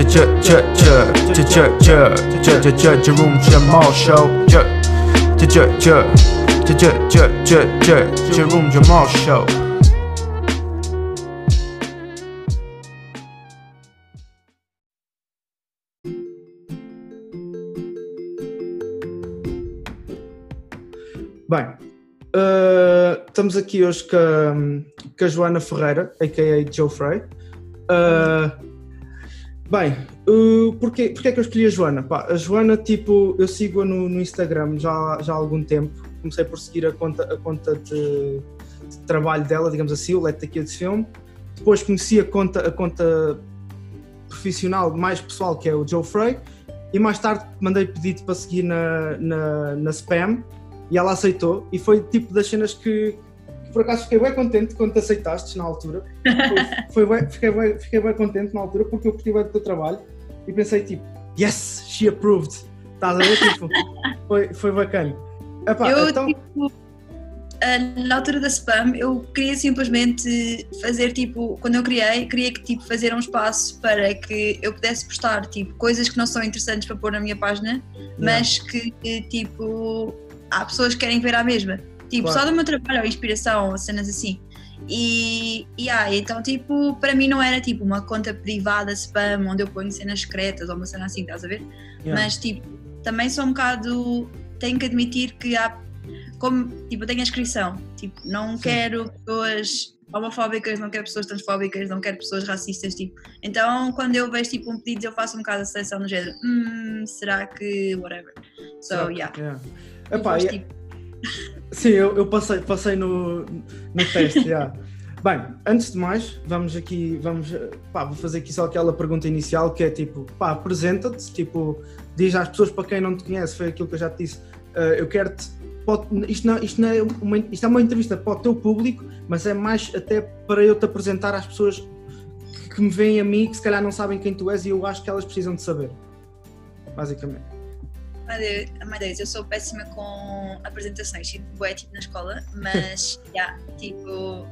这这这这这这这这这这这 room 这猫 show 这这这这这这这这这这 room 这猫 show。Bem, uh, estamos aqui hoje com a, com a Joana Ferreira, a.k.a. Joe Frey. Uh, bem, uh, porquê, é que eu escolhi a Joana? Pá, a Joana, tipo, eu sigo-a no, no, Instagram já, já há algum tempo. Comecei por seguir a conta, a conta de, de trabalho dela, digamos assim, o Let the Kids Film. Depois conheci a conta, a conta profissional mais pessoal, que é o Joe Frey. E mais tarde mandei pedido para seguir na, na, na Spam e ela aceitou e foi tipo das cenas que por acaso fiquei bem contente quando te aceitaste na altura. Foi, foi bem, fiquei, bem, fiquei bem contente na altura porque eu curti bem do teu trabalho e pensei tipo, yes, she approved. Estás a ver? Tipo, foi, foi bacana. Epá, eu, então... tipo, na altura da spam, eu queria simplesmente fazer tipo, quando eu criei, queria que tipo fazer um espaço para que eu pudesse postar tipo coisas que não são interessantes para pôr na minha página, mas que tipo há pessoas que querem ver a mesma. Tipo, claro. só do meu trabalho, inspiração, cenas assim. E, e ah, então, tipo, para mim não era tipo uma conta privada spam onde eu ponho cenas secretas ou uma cena assim, estás a ver? Yeah. Mas, tipo, também sou um bocado. Tenho que admitir que há. Como, tipo, eu tenho a inscrição. Tipo, não Sim. quero pessoas homofóbicas, não quero pessoas transfóbicas, não quero pessoas racistas, tipo. Então, quando eu vejo tipo um pedido, eu faço um bocado a seleção no género, hum, será que whatever. So, yeah. yeah. Epá, e... tipo... Sim, eu, eu, passei, passei no, no teste, já. Bem, antes de mais, vamos aqui, vamos, pá, vou fazer aqui só aquela pergunta inicial que é tipo, pá, apresenta-te, tipo, diz às pessoas para quem não te conhece, foi aquilo que eu já te disse, uh, eu quero-te, isto, não, isto, não é uma, isto é uma entrevista para o teu público, mas é mais até para eu te apresentar às pessoas que, que me veem a mim, que se calhar não sabem quem tu és e eu acho que elas precisam de saber, basicamente. Deus, eu sou péssima com apresentações, tipo, é tipo na escola, mas, já, yeah, tipo,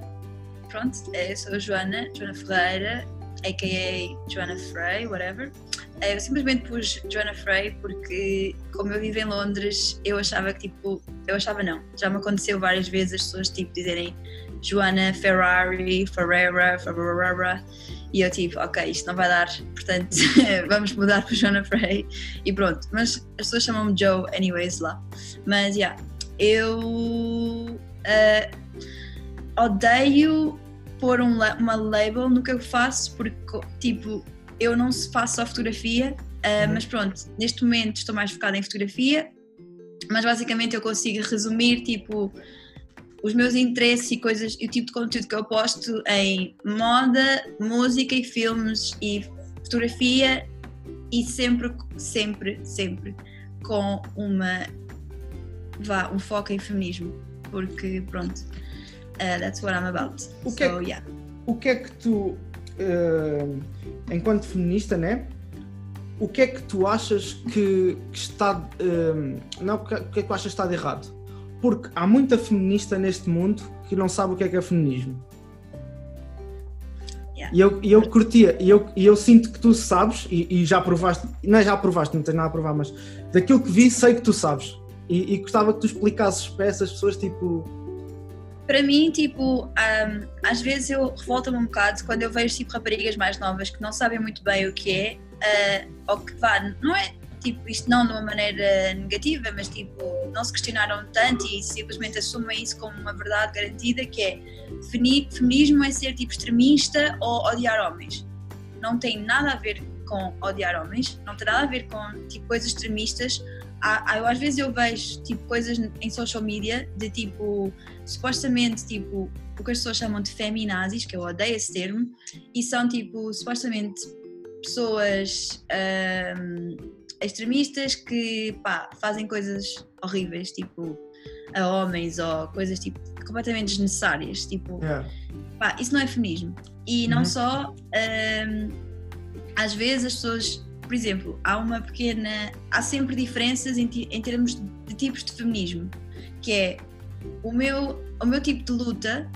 pronto, eu sou a Joana, Joana Ferreira, a.k.a. Joana Frey, whatever. Eu simplesmente pus Joana Frey porque, como eu vivo em Londres, eu achava que, tipo, eu achava não, já me aconteceu várias vezes as pessoas, tipo, dizerem Joana Ferrari, Ferreira, Ferrara, e eu tipo, ok, isto não vai dar, portanto vamos mudar para Joana Frey e pronto. Mas as pessoas chamam-me Joe anyways lá. Mas yeah, eu uh, odeio pôr um, uma label no que eu faço porque tipo, eu não faço só fotografia, uh, mas pronto, neste momento estou mais focada em fotografia, mas basicamente eu consigo resumir tipo os meus interesses e coisas e o tipo de conteúdo que eu posto em moda, música e filmes e fotografia e sempre, sempre, sempre com uma vá, um foco em feminismo. Porque pronto uh, that's what I'm about. O que, so, é, yeah. o que é que tu uh, enquanto feminista né? O que é que tu achas que, que está uh, não o que é que tu achas que está de errado porque há muita feminista neste mundo que não sabe o que é que é feminismo. Yeah. E eu, e eu curtia, e eu, e eu sinto que tu sabes, e, e, já provaste, não é já provaste, não tens nada a provar, mas daquilo que vi, sei que tu sabes. E, e gostava que tu explicasses para essas pessoas, tipo. Para mim, tipo, um, às vezes eu revolto-me um bocado quando eu vejo tipo raparigas mais novas que não sabem muito bem o que é, uh, ou que vá, não é tipo, isto não de uma maneira negativa, mas tipo, não se questionaram tanto e simplesmente assumem isso como uma verdade garantida, que é feminismo é ser tipo extremista ou odiar homens. Não tem nada a ver com odiar homens, não tem nada a ver com tipo coisas extremistas. Há, há, às vezes eu vejo tipo coisas em social media de tipo supostamente tipo o que as pessoas chamam de feminazis, que eu odeio esse termo, e são tipo supostamente pessoas um, extremistas que pá, fazem coisas horríveis, tipo a homens ou coisas tipo completamente desnecessárias. Tipo, yeah. pá, isso não é feminismo. E não uhum. só, um, às vezes as pessoas, por exemplo, há uma pequena. Há sempre diferenças em, em termos de tipos de feminismo, que é o meu, o meu tipo de luta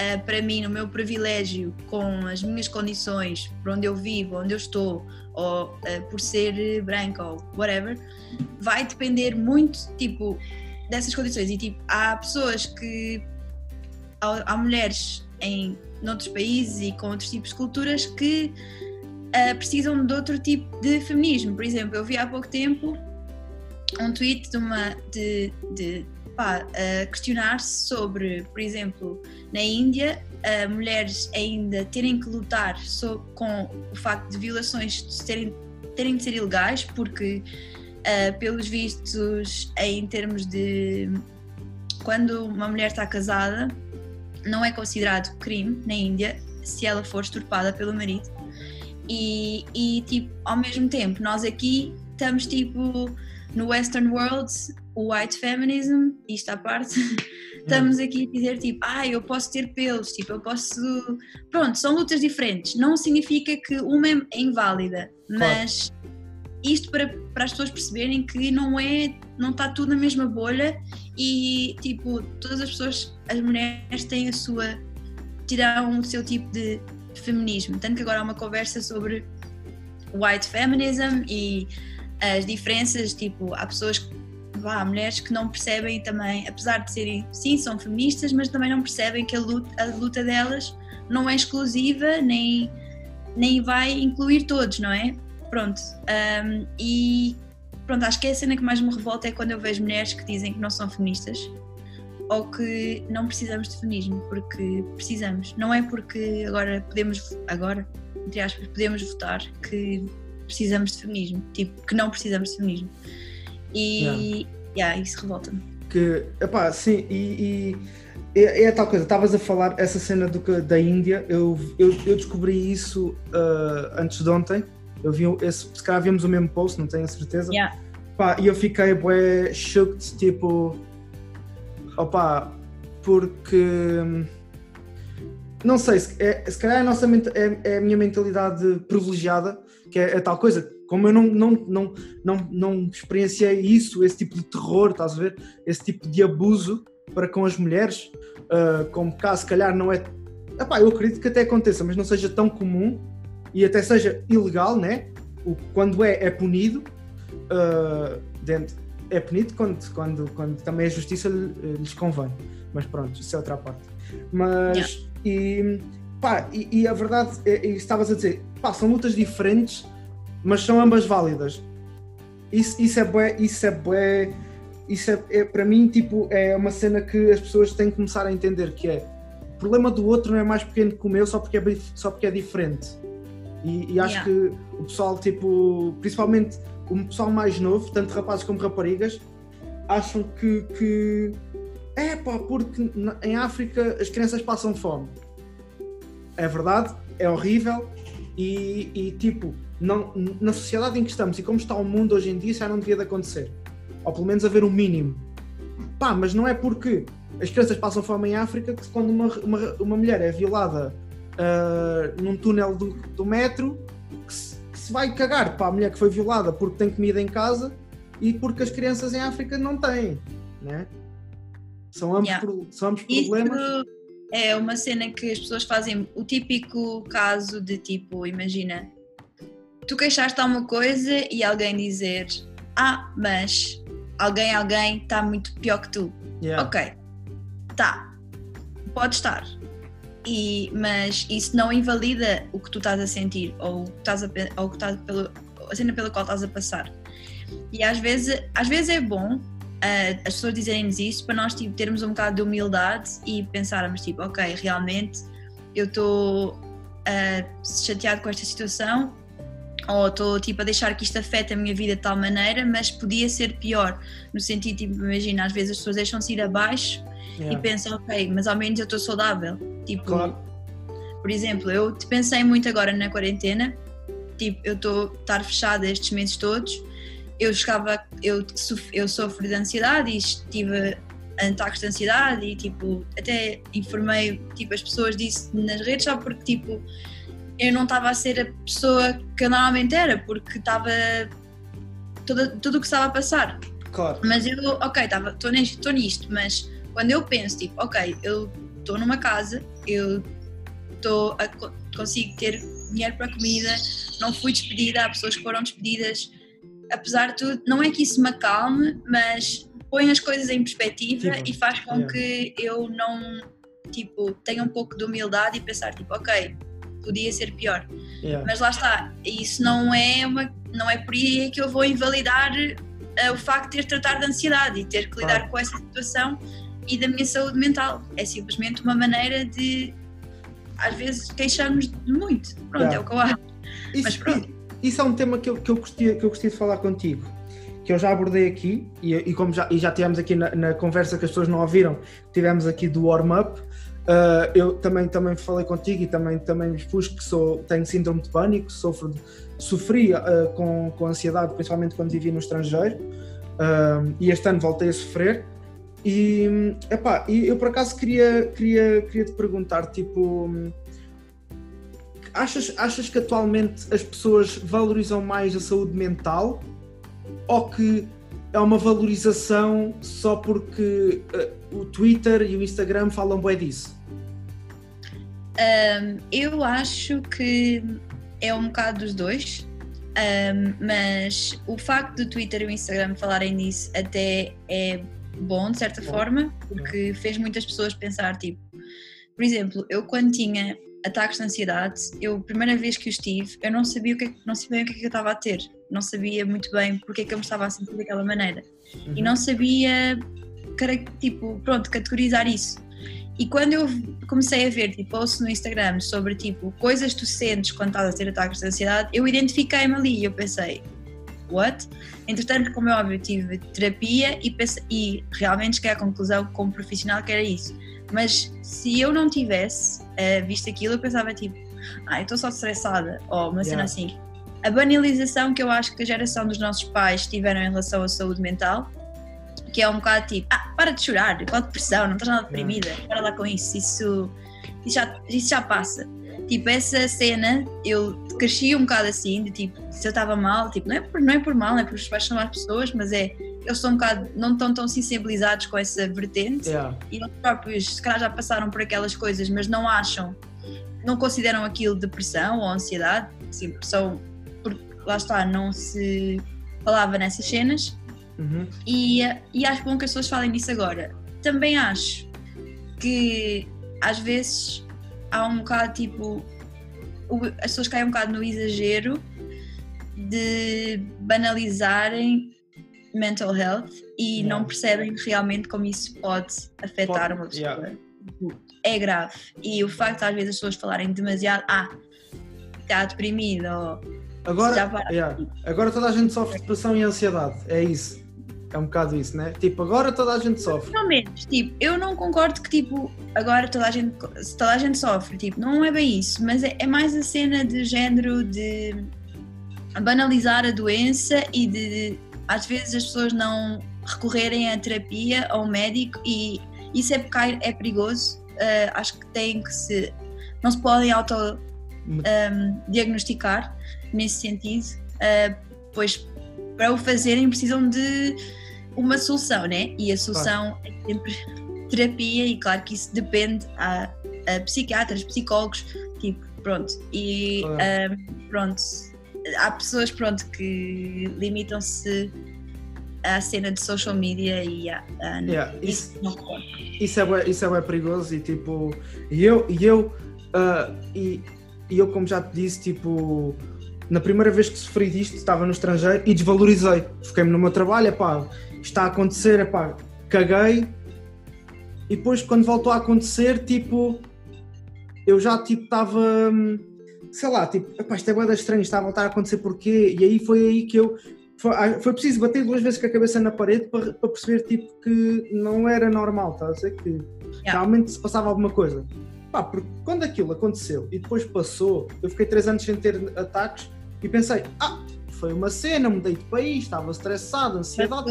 uh, para mim, no meu privilégio, com as minhas condições, por onde eu vivo, onde eu estou, ou uh, por ser branca ou whatever, vai depender muito, tipo, dessas condições. E, tipo, há pessoas que. Há, há mulheres em noutros países e com outros tipos de culturas que uh, precisam de outro tipo de feminismo. Por exemplo, eu vi há pouco tempo um tweet de uma. de, de pá, questionar-se sobre, por exemplo, na Índia, mulheres ainda terem que lutar so, com o facto de violações terem, terem de ser ilegais, porque, uh, pelos vistos, em termos de. quando uma mulher está casada, não é considerado crime na Índia se ela for esturpada pelo marido. E, e tipo, ao mesmo tempo, nós aqui estamos tipo no Western World, o white feminism, isto à parte, estamos aqui a dizer tipo, ah, eu posso ter pelos, tipo, eu posso. Pronto, são lutas diferentes. Não significa que uma é inválida, mas isto para, para as pessoas perceberem que não é, não está tudo na mesma bolha e tipo, todas as pessoas, as mulheres têm a sua, tiram o seu tipo de feminismo. Tanto que agora há uma conversa sobre white feminism e as diferenças, tipo, há pessoas, há mulheres que não percebem também, apesar de serem, sim, são feministas, mas também não percebem que a luta, a luta delas não é exclusiva, nem, nem vai incluir todos, não é? Pronto. Um, e pronto, acho que é a cena que mais me revolta é quando eu vejo mulheres que dizem que não são feministas ou que não precisamos de feminismo, porque precisamos. Não é porque agora podemos, agora, entre aspas, podemos votar que precisamos de feminismo, tipo, que não precisamos de feminismo. E yeah. Yeah, isso revolta-me. Que, epá, sim, e, e é, é, tal coisa, estavas a falar essa cena do, da Índia, eu, eu, eu descobri isso uh, antes de ontem, eu vi esse, se calhar vimos o mesmo post, não tenho a certeza. Yeah. Pá, e eu fiquei bué shocked, tipo, opá, porque não sei, se, é, se calhar a, nossa, é, é, a minha mentalidade privilegiada, que é, é, tal coisa, como eu não, não, não, não, não experienciei isso, esse tipo de terror, estás a ver? Esse tipo de abuso para com as mulheres, uh, como cá se calhar não é. Epá, eu acredito que até aconteça, mas não seja tão comum e até seja ilegal, né? O, quando é, é punido, uh, dentro, é punido quando, quando, quando também a justiça lhes convém. Mas pronto, isso é outra parte. Mas, yeah. e, pá, e, e, a verdade, é, e estavas a dizer, pá, são lutas diferentes, mas são ambas válidas. Isso, isso é bué, isso é bué, isso é, é, para mim, tipo, é uma cena que as pessoas têm que começar a entender, que é, o problema do outro não é mais pequeno que o meu só porque é, só porque é diferente. E, e acho yeah. que o pessoal, tipo, principalmente o pessoal mais novo, tanto rapazes como raparigas, acham que, que é pá, porque em África as crianças passam fome. É verdade, é horrível e, e, tipo, não, na sociedade em que estamos e como está o mundo hoje em dia, isso já não devia de acontecer. Ou pelo menos haver um mínimo. Pá, mas não é porque as crianças passam fome em África que quando uma, uma, uma mulher é violada uh, num túnel do, do metro, que se, que se vai cagar para a mulher que foi violada porque tem comida em casa e porque as crianças em África não têm, né? São ambos, yeah. pro, são ambos problemas. Isso é uma cena que as pessoas fazem, o típico caso de tipo, imagina, tu queixaste alguma coisa e alguém dizer, ah, mas alguém, alguém está muito pior que tu. Yeah. Ok, tá, pode estar. E, mas isso não invalida o que tu estás a sentir ou, estás a, ou que estás pelo, a cena pela qual estás a passar. E às vezes, às vezes é bom uh, as pessoas dizerem-nos isso para nós tipo, termos um bocado de humildade e pensarmos tipo, ok, realmente eu estou uh, chateado com esta situação ou estou tipo a deixar que isto afete a minha vida de tal maneira, mas podia ser pior, no sentido tipo, imagina, às vezes as pessoas deixam-se ir abaixo yeah. e pensam, ok, mas ao menos eu estou saudável. Tipo, claro. por exemplo, eu pensei muito agora na quarentena, tipo, eu estou a estar fechada estes meses todos eu chegava, eu, eu sofro de ansiedade e tive ataques de ansiedade e tipo, até informei tipo, as pessoas disso nas redes só porque tipo, eu não estava a ser a pessoa que eu normalmente era, porque estava tudo, tudo o que estava a passar. Claro. Mas eu, ok, estou nisto, nisto, mas quando eu penso, tipo, ok, eu estou numa casa, eu tô a, consigo ter dinheiro para comida, não fui despedida, há pessoas que foram despedidas. Apesar de tudo, não é que isso me acalme, mas põe as coisas em perspectiva Tipo, e faz com yeah. que eu não tipo, tenha um pouco de humildade e pensar tipo, ok, podia ser pior. Yeah. Mas lá está, isso não é uma, não é por aí que eu vou invalidar eh, o facto de ter de tratar de ansiedade e ter que lidar Claro. com essa situação e da minha saúde mental. É simplesmente uma maneira de às vezes queixarmos de muito. Pronto, Yeah. é o que eu acho. Isso, Mas pronto. Isso é um tema que eu, que, eu gostei, que eu gostei de falar contigo, que eu já abordei aqui, e, e como já, e já tivemos aqui na, na conversa que as pessoas não ouviram, tivemos aqui do warm-up. uh, eu também, também falei contigo e também, também expus que sou, tenho síndrome de pânico, sofro, de- sofri uh, com, com ansiedade, principalmente quando vivi no estrangeiro, um, e este ano voltei a sofrer. E, epá, e eu por acaso queria, queria, queria te perguntar, tipo, achas, achas que atualmente as pessoas valorizam mais a saúde mental ou que é uma valorização só porque eh, o Twitter e o Instagram falam bem disso? Um, eu acho que é um bocado dos dois, um, mas o facto do Twitter e o Instagram falarem nisso até é bom, de certa Bom. forma, porque fez muitas pessoas pensar, tipo, por exemplo, eu quando tinha ataques de ansiedade, eu, a primeira vez que os tive, eu não sabia o que, é não sabia o que é que eu estava a ter, não sabia muito bem porque é que eu me estava a sentir daquela maneira e não sabia, tipo, pronto, categorizar isso. E quando eu comecei a ver tipo, posts no Instagram sobre tipo, coisas que tu sentes quando estás a ter ataques de ansiedade, eu identifiquei-me ali e eu pensei, what? Entretanto, como é óbvio, tive terapia e, pense- e realmente cheguei à conclusão como profissional que era isso. Mas se eu não tivesse eh, visto aquilo, eu pensava tipo, ah, estou só estressada, ou uma cena Yeah. assim. A banalização que eu acho que a geração dos nossos pais tiveram em relação à saúde mental, que é um bocado tipo, ah, para de chorar, qual depressão, não estás nada deprimida, para lá com isso, isso, isso, já, isso já passa. Tipo, essa cena, eu cresci um bocado assim, de tipo, se eu estava mal, tipo, não é por, não é por mal, não é por os pais são más pessoas, mas é, eles estão um bocado, não estão tão sensibilizados com essa vertente Yeah. e eles próprios se calhar já passaram por aquelas coisas, mas não acham, não consideram aquilo depressão ou ansiedade, sim, são, porque lá está, não se falava nessas cenas Uhum. e, e acho bom que as pessoas falem disso agora. Também acho que às vezes há um bocado tipo. As pessoas caem um bocado no exagero de banalizarem mental health e Yeah. não percebem realmente como isso pode afetar Pode- uma pessoa. yeah. É grave. E o facto de às vezes as pessoas falarem demasiado, ah, está deprimida ou Agora, yeah. agora toda a gente sofre de depressão e ansiedade, é isso. É um bocado isso, né? Tipo, agora toda a gente sofre. Pelo menos, tipo, eu não concordo que, tipo, agora toda a gente, toda a gente sofre, tipo, não é bem isso, mas é, é mais a cena de género de banalizar a doença e de, às vezes, as pessoas não recorrerem à terapia, ao médico e isso é, pecar- é perigoso. Ah, acho que tem que se, não se podem auto-diagnosticar nesse sentido, ah, pois para o fazerem precisam de uma solução, né? E a solução é sempre terapia e claro que isso depende a, a psiquiatras, psicólogos, tipo, pronto. E Claro. ahm, pronto, há pessoas pronto que limitam-se à cena de social media e a, a- Yeah, isso, isso não concordo. isso, é, bué- isso é bué perigoso e tipo, e eu, e eu, ah, e, e eu como já te disse, tipo, na primeira vez que sofri disto, estava no estrangeiro e desvalorizei. Fiquei-me no meu trabalho, epá, está a acontecer, epá, caguei. E depois quando voltou a acontecer, tipo, eu já tipo estava, hum, sei lá, tipo, epá, isto é bué da estranho, está a voltar a acontecer porquê? E aí foi aí que eu, foi, ah, foi preciso bater duas vezes com a cabeça na parede para, para perceber tipo que não era normal, a dizer que realmente se passava alguma coisa. Pá, porque quando aquilo aconteceu e depois passou, eu fiquei três anos sem ter ataques e pensei, ah, foi uma cena, mudei de país, estava estressado, ansiedade,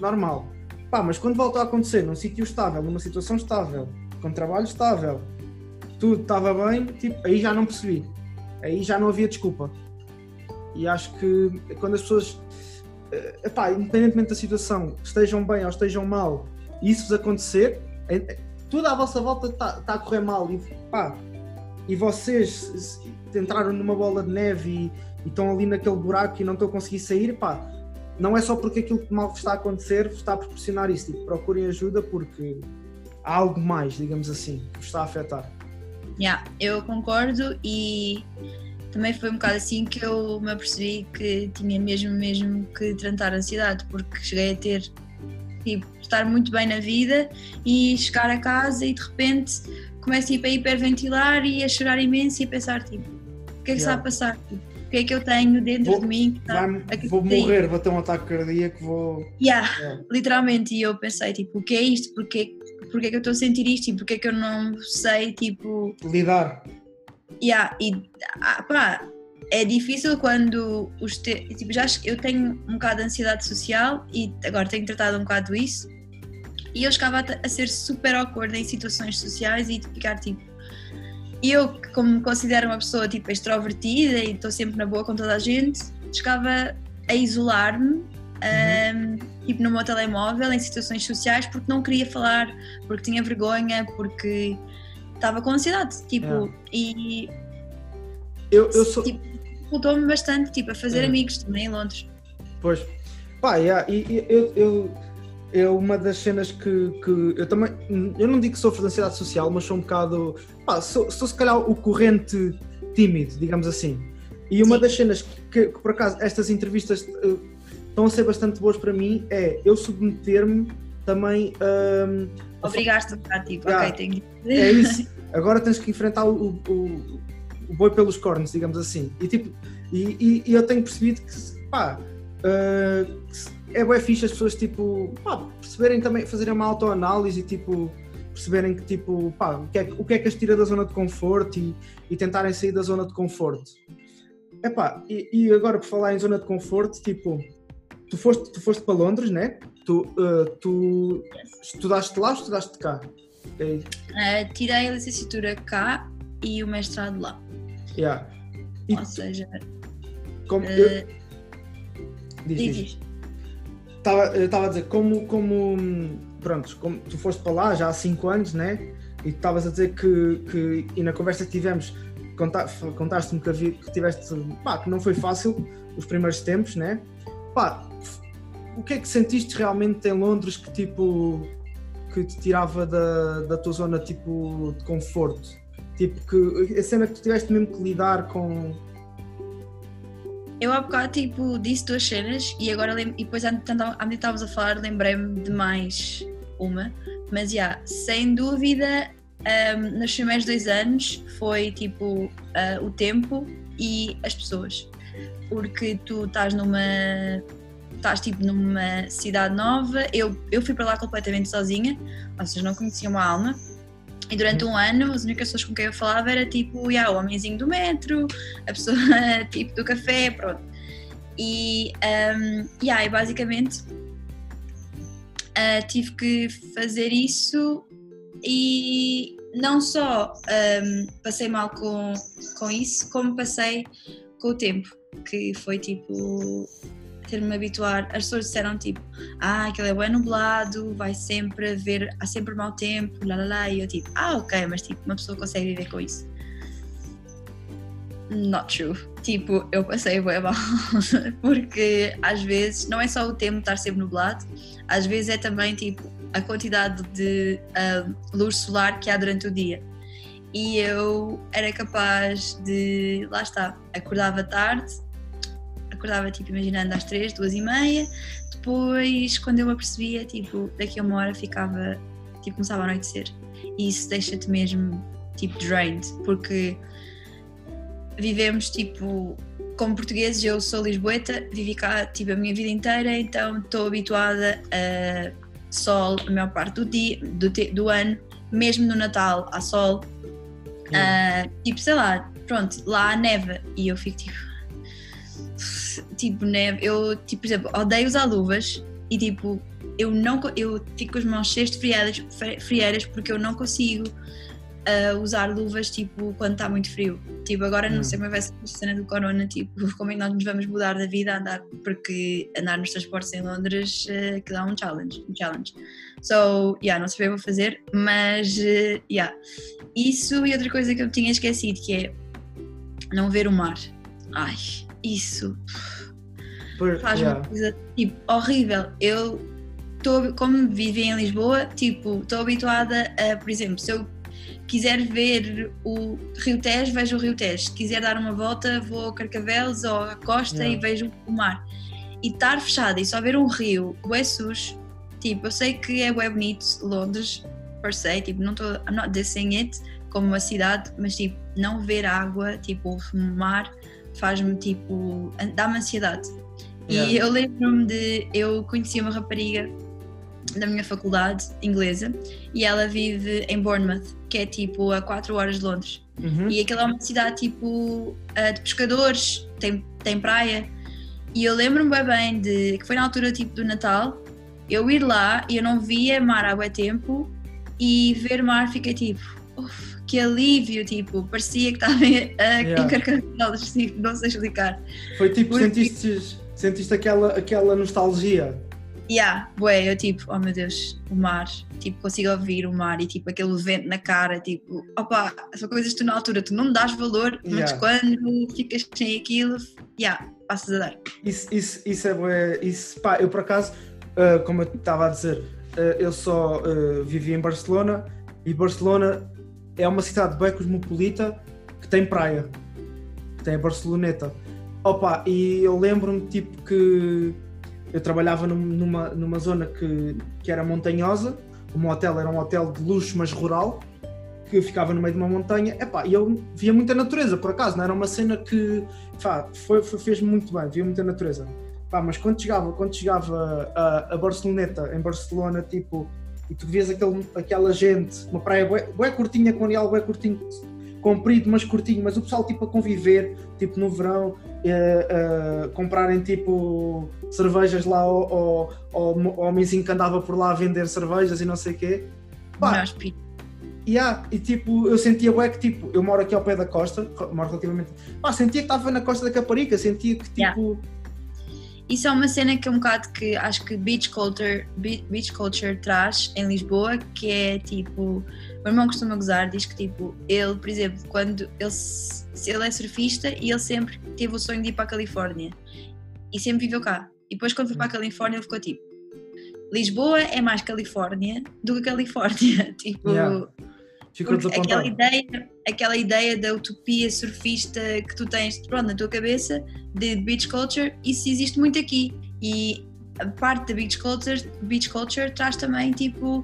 normal. Pá, mas quando voltou a acontecer num sítio estável, numa situação estável, com trabalho estável, tudo estava bem, tipo, aí já não percebi. Aí já não havia desculpa. E acho que quando as pessoas, eh, epá, independentemente da situação, estejam bem ou estejam mal, e isso vos acontecer, é- tudo à vossa volta está tá a correr mal e pá, e vocês entraram numa bola de neve e, e estão ali naquele buraco e não estão a conseguir sair, pá, não é só porque aquilo que mal está a acontecer está a proporcionar isso. Tipo, procurem ajuda porque há algo mais, digamos assim, que vos está a afetar. Yeah, eu concordo e também foi um bocado assim que eu me apercebi que tinha mesmo mesmo que tratar a ansiedade, porque cheguei a ter tipo, estar muito bem na vida e chegar a casa e de repente começo tipo, a hiperventilar e a chorar imenso e a pensar tipo, o que é que está a Yeah. passar? O que é que eu tenho dentro Vou- de mim que está Vai- vou morrer, vou ter um ataque cardíaco, vou. Yeah, Yeah. literalmente, e eu pensei tipo, o que é isto? Porquê, porquê que eu estou a sentir isto e porquê que eu não sei tipo lidar. Yeah, e ah, pá, é difícil quando os te... tipo, já eu tenho um bocado de ansiedade social e agora tenho tratado um bocado isso e eu chegava a, ser super awkward em situações sociais e ficar tipo eu como me considero uma pessoa tipo extrovertida e estou sempre na boa com toda a gente chegava a isolar-me ahm, tipo no meu telemóvel em situações sociais porque não queria falar porque tinha vergonha porque estava com ansiedade tipo Yeah. e Eu, eu sou. tipo, dificultou-me bastante tipo, a fazer Uhum. amigos também em Londres. Pois. Pá, yeah, e, eu, eu, é uma das cenas que, que eu também. Eu não digo que sofro de ansiedade social, mas sou um bocado. Pá, sou, sou se calhar o corrente tímido, digamos assim. E uma Sim. das cenas que, que, por acaso, estas entrevistas eh, estão a ser bastante boas para mim é eu submeter-me também. a Obrigaste a ficar tipo, Yeah. ok, tenho é isso. Agora tens que enfrentar o, o, o boi pelos cornos, digamos assim. E, tipo, e, e- e eu tenho percebido que, pá, que se- é bem fixe as pessoas, tipo, pá, perceberem também, fazerem uma autoanálise e, tipo, perceberem que, tipo, pá, o que é, que- o que é que as tira da zona de conforto e, e tentarem sair da zona de conforto. Epá, e, e agora por falar em zona de conforto, tipo, tu foste, tu foste para Londres, né? Tu, eh, tu estudaste lá ou estudaste cá? Eh, Ah, tirei a licenciatura cá e o mestrado lá. Yeah. E Ou seja, como, eh, eu, diz, diz, diz. Estava, estava a dizer, como, como, pronto, como tu foste para lá já há 5 anos, né? E tu estavas a dizer que, que, e na conversa que tivemos, conta- contaste-me que, que tiveste, pá, que não foi fácil os primeiros tempos, né? Pá, o que é que sentiste realmente em Londres que tipo, que te tirava da, da tua zona tipo de conforto? Tipo, que a cena que tu tiveste mesmo que lidar com, Eu há bocado tipo, disse duas cenas e agora e depois que estávamos a falar lembrei-me de mais uma. Mas já, sem dúvida, ahm, nos primeiros dois anos foi tipo ah, o tempo e as pessoas. Porque tu estás numa. Estás tipo numa cidade nova. Eu, eu fui para lá completamente sozinha, ou seja, não conhecia uma alma. E durante um ano, as únicas pessoas com quem eu falava era tipo, yeah, o homenzinho do metro, a pessoa tipo do café, pronto. E, um, yeah, e basicamente ah, tive que fazer isso e não só um, passei mal com, com isso, como passei com o tempo, que foi tipo ter-me habituar. As pessoas disseram tipo, ah, aquilo é bem nublado, vai sempre haver, há sempre mau tempo, lá lá lá, e eu tipo, ah, ok, mas tipo, uma pessoa consegue viver com isso. Not true. Tipo, eu passei bem mal, porque às vezes não é só o tempo estar sempre nublado, às vezes é também tipo a quantidade de ah, luz solar que há durante o dia. E eu era capaz de, lá está, acordava tarde, acordava tipo imaginando às três, duas e meia, depois quando eu me apercebia, tipo, daqui a uma hora ficava, tipo, começava a anoitecer. E isso deixa-te mesmo, tipo, drained, porque vivemos, tipo, como portugueses, eu sou lisboeta, vivi cá, tipo, a minha vida inteira, então estou habituada a sol a maior parte do dia, do, do ano, mesmo no Natal há sol, ah, tipo, sei lá, pronto, lá há neve e eu fico tipo. Tipo, neve. Eu, tipo, por exemplo, odeio usar luvas e tipo, eu não. Eu fico com as mãos cheias de friadas, fri- frieiras porque eu não consigo a usar luvas tipo quando está muito frio. Tipo, agora não Hum. sei como vai ser a cena do corona, tipo, como é que nós nos vamos mudar da vida a andar, porque andar nos transportes em Londres eh, que dá um challenge, um challenge. So, yeah, não sei o que vou fazer, mas eh, yeah. Isso e outra coisa que eu tinha esquecido que é não ver o mar. Ai, isso Por- faz yeah. uma coisa tipo horrível. Eu estou, como vivi em Lisboa, tipo, estou habituada a, por exemplo, se eu quiser ver o Rio Tejo, vejo o Rio Tejo. Se quiser dar uma volta, vou a Carcavelos ou à costa Yeah. e vejo o mar. E estar fechada e só ver um rio, o sujo, tipo, eu sei que é bem bonito Londres, per se, tipo, não estou, I'm not dissing it como uma cidade, mas tipo, não ver água, tipo, o mar, faz-me tipo, dá-me ansiedade. Yeah. E eu lembro-me de. Eu conheci uma rapariga da minha faculdade inglesa e ela vive em Bournemouth, que é tipo a 4 horas de Londres. Uhum. E aquilo é uma cidade tipo ah, de pescadores, tem, tem praia. E eu lembro-me bem bem de que foi na altura tipo do Natal, eu ir lá e eu não via mar há bué tempo e ver mar fiquei tipo, "Uf, que alívio, tipo, parecia que estava a- Yeah. em Carcavelos, tipo, não sei explicar. Foi tipo, Porque- sentiste, sentiste aquela, aquela nostalgia. Yeah, bué, eu tipo, oh meu Deus, o mar, tipo, consigo ouvir o mar e tipo aquele vento na cara, tipo, opa, são coisas que tu na altura tu não dás valor, mas Yeah. quando ficas sem aquilo, yeah, passas a dar. Isso, isso, isso é bué, isso, pá, eu por acaso, ah, como eu estava a dizer, ah, eu só ah, vivi em Barcelona e Barcelona é uma cidade bem cosmopolita que tem praia, que tem a Barceloneta. Opa, e eu lembro-me tipo que eu trabalhava num- numa, numa zona que, que era montanhosa, o meu hotel era um hotel de luxo, mas rural, que ficava no meio de uma montanha, Epá, e eu via muita natureza, por acaso, não era uma cena que foi, foi- fez-me muito bem, via muita natureza. Pá, mas quando chegava, quando chegava a, a Barceloneta, em Barcelona, tipo, e tu vias aquele, aquela gente, uma praia bué, bué curtinha, com um areal bué curtinho, comprido, mas curtinho, mas o pessoal tipo a conviver, tipo no verão, eh, eh, comprarem tipo cervejas lá ao, ao, ao, ao homenzinho que andava por lá a vender cervejas e não sei o quê. Pá. Yeah, e tipo, eu sentia bué que tipo, eu moro aqui ao pé da costa, moro relativamente. Pá, sentia que estava na costa da Caparica, sentia que tipo. Yeah. Isso é uma cena que é um bocado que acho que beach culture, be- beach culture traz em Lisboa, que é tipo, o meu irmão costuma gozar, diz que tipo, ele, por exemplo, quando ele, ele é surfista e ele sempre teve o sonho de ir para a Califórnia e sempre viveu cá. E depois quando foi para a Califórnia ele ficou tipo, Lisboa é mais Califórnia do que Califórnia. tipo, Yeah. Ficou aquela ideia, aquela ideia da utopia surfista que tu tens pronto, na tua cabeça de beach culture, isso existe muito aqui. E a parte da beach culture, beach culture traz também tipo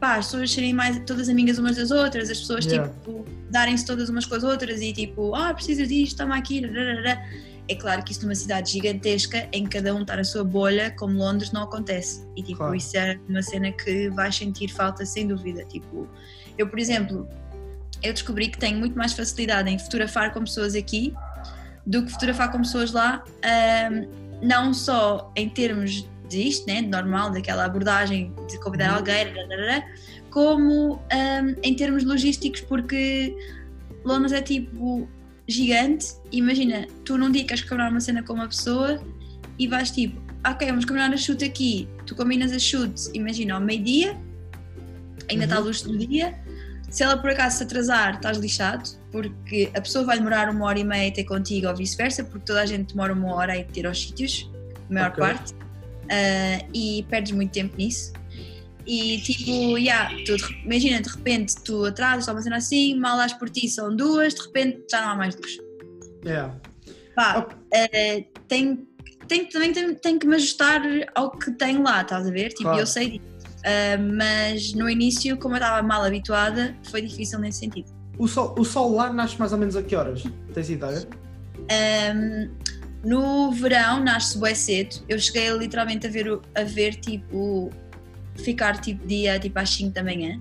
pá, as pessoas serem mais todas amigas umas das outras, as pessoas Yeah. tipo darem-se todas umas com as outras e tipo, ah, precisas disto, toma aqui, rararara. É claro que isso numa cidade gigantesca, em cada um estar na sua bolha, como Londres, não acontece. E tipo, Claro. isso é uma cena que vais sentir falta sem dúvida. Tipo, eu, por exemplo, eu descobri que tenho muito mais facilidade em fotografar com pessoas aqui do que fotografar com pessoas lá, ahm, não só em termos disto, né, de normal, daquela abordagem de convidar Uhum. alguém, como ahm, em termos logísticos, porque Londres é tipo gigante. Imagina, tu num dia queres combinar uma cena com uma pessoa e vais tipo, ok, vamos combinar a shoot aqui. Tu combinas a shoot, imagina, ao meio-dia, ainda está a Uhum. luz do dia. Se ela por acaso se atrasar, estás lixado, porque a pessoa vai demorar uma hora e meia a ter contigo ou vice-versa, porque toda a gente demora uma hora a ir ter aos sítios, a maior Ok. parte, ah, e perdes muito tempo nisso. E tipo, yeah, tu, imagina, de repente tu atrasas, está uma cena assim, mal as por ti são duas, de repente já não há mais luz. Yeah. Pá, eh, tem, tem, também tem, tem que me ajustar ao que tenho lá, estás a ver? Tipo, Claro. eu sei disso. Ah, mas no início, como eu estava mal habituada, foi difícil nesse sentido. O, sol, o sol lá nasce mais ou menos a que horas? Tens ideia? Um, no verão nasce bué cedo. Eu cheguei literalmente a ver, a ver tipo, ficar tipo dia tipo às 5 da manhã.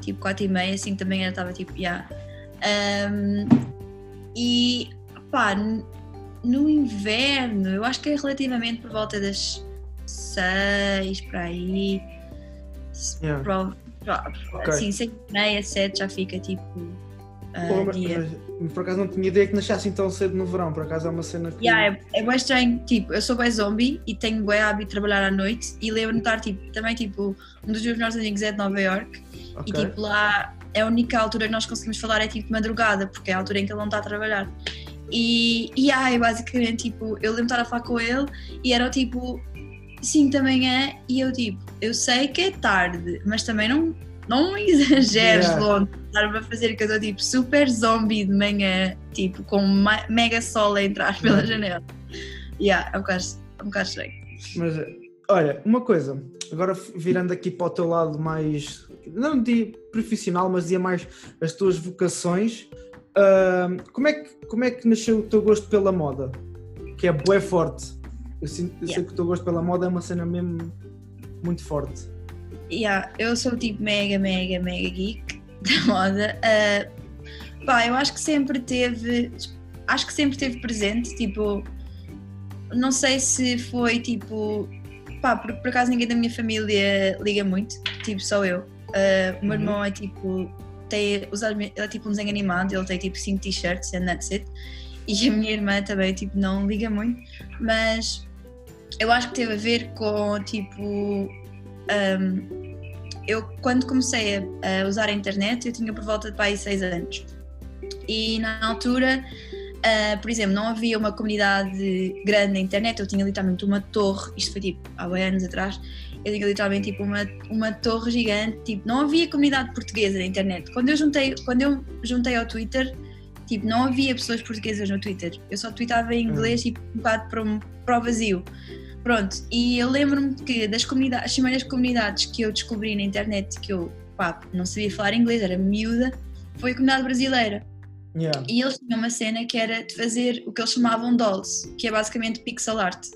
Tipo 4 e meia, 5 da manhã estava tipo, já. Um, e pá, no inverno, eu acho que é relativamente por volta das 6 para aí. Yeah. Prova, prova, Ok. assim, 6 e meia, 7 já fica tipo. ah, Pô, mas- dia. mas por acaso não tinha ideia que nascesse tão cedo no verão, por acaso é uma cena que. Yeah, é, é bem estranho, tipo, eu sou bem zombie e tenho bem hábito de trabalhar à noite e lembro-me de estar, tipo, também, tipo, um dos meus melhores amigos é de Nova York Ok. e, tipo, lá é a única altura que nós conseguimos falar é, tipo, de madrugada, porque é a altura em que ele não está a trabalhar. E, e ai, basicamente, tipo, eu lembro de estar a falar com ele e era, tipo, 5 da manhã e eu, tipo, eu sei que é tarde, mas também não, não exageres Yeah. logo estar-me a fazer que eu estou, tipo, super zombie de manhã, tipo, com mega sol a entrar pela Yeah. janela. Yeah, é um bocado, é um bocado estranho. Mas olha, uma coisa, agora virando aqui para o teu lado mais, não diria profissional, mas dizia mais as tuas vocações, ahm, como, é que, como é que nasceu o teu gosto pela moda? Que é bué forte. Eu, sinto- eu sei Yeah. que o teu gosto pela moda é uma cena mesmo muito forte. Yeah, eu sou tipo mega, mega, mega geek da moda. Ah, pá, eu acho que sempre teve, acho que sempre teve presente, tipo, não sei se foi tipo, pá, por, por acaso ninguém da minha família liga muito, tipo, só eu. Ah, o meu Uhum. irmão é tipo, tem, usa, ele é tipo um desenho animado, ele tem tipo 5 t-shirts and that's it. E a minha irmã também, tipo, não liga muito, mas eu acho que teve a ver com, tipo, um, eu quando comecei a, a usar a internet eu tinha por volta de pai 6 anos. E na altura uh, por exemplo não havia uma comunidade grande na internet eu tinha literalmente uma torre isto foi tipo há bem anos atrás eu tinha literalmente tipo uma, uma torre gigante tipo não havia comunidade portuguesa na internet. Quando eu juntei quando eu juntei ao Twitter tipo não havia pessoas portuguesas no Twitter eu só tweetava em inglês tipo um bocado para, o- para o vazio Pronto, e eu lembro-me que das comunidades, as primeiras comunidades que eu descobri na internet, que eu pá, não sabia falar inglês, era miúda, foi a comunidade brasileira. Yeah. E eles tinham uma cena que era de fazer o que eles chamavam dolls, que é basicamente pixel art.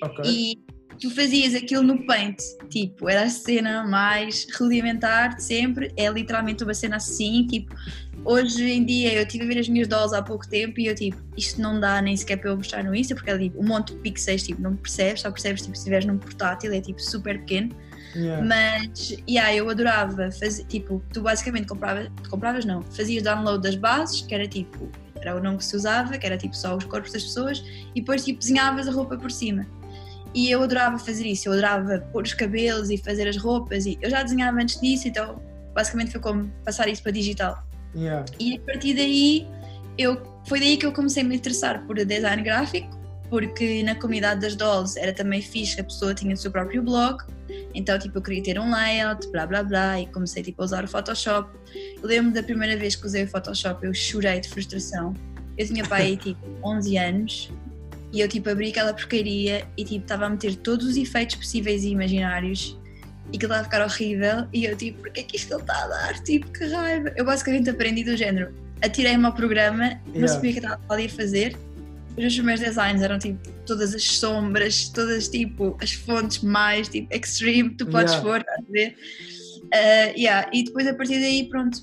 Ok. E tu fazias aquilo no Paint, tipo, era a cena mais rudimentar de sempre, é literalmente uma cena assim, tipo, hoje em dia eu estive a ver as minhas dolls há pouco tempo e eu tipo, isto não dá nem sequer para eu mostrar no Insta, porque é tipo, um monte de pixels, tipo, não percebes, só percebes tipo, se estiveres num portátil, é tipo super pequeno, Yeah. mas, yeah, eu adorava fazer, tipo, tu basicamente compravas, compravas não, fazias download das bases, que era tipo, era o nome que se usava, que era tipo só os corpos das pessoas, e depois tipo desenhavas a roupa por cima. E eu adorava fazer isso, eu adorava pôr os cabelos e fazer as roupas, e eu já desenhava antes disso, então basicamente foi como passar isso para digital. Yeah. E a partir daí, eu, foi daí que eu comecei a me interessar por design gráfico, porque na comunidade das dolls era também fixe, a pessoa tinha o seu próprio blog, então tipo eu queria ter um layout, blá blá blá, e comecei tipo a usar o Photoshop. Eu lembro da primeira vez que usei o Photoshop, eu chorei de frustração. Eu tinha pai tipo 11 anos e eu tipo abri aquela porcaria e tipo estava a meter todos os efeitos possíveis e imaginários e que estava a ficar horrível e eu tipo, porque é que isto ele está a dar? Tipo, que raiva. Eu basicamente aprendi do género, atirei-me ao programa, não Yeah. sabia o que estava ali a fazer. Os meus primeiros designs eram tipo todas as sombras, todas tipo as fontes mais tipo extreme que tu podes Yeah. a ver? Ah, yeah. E depois a partir daí, pronto,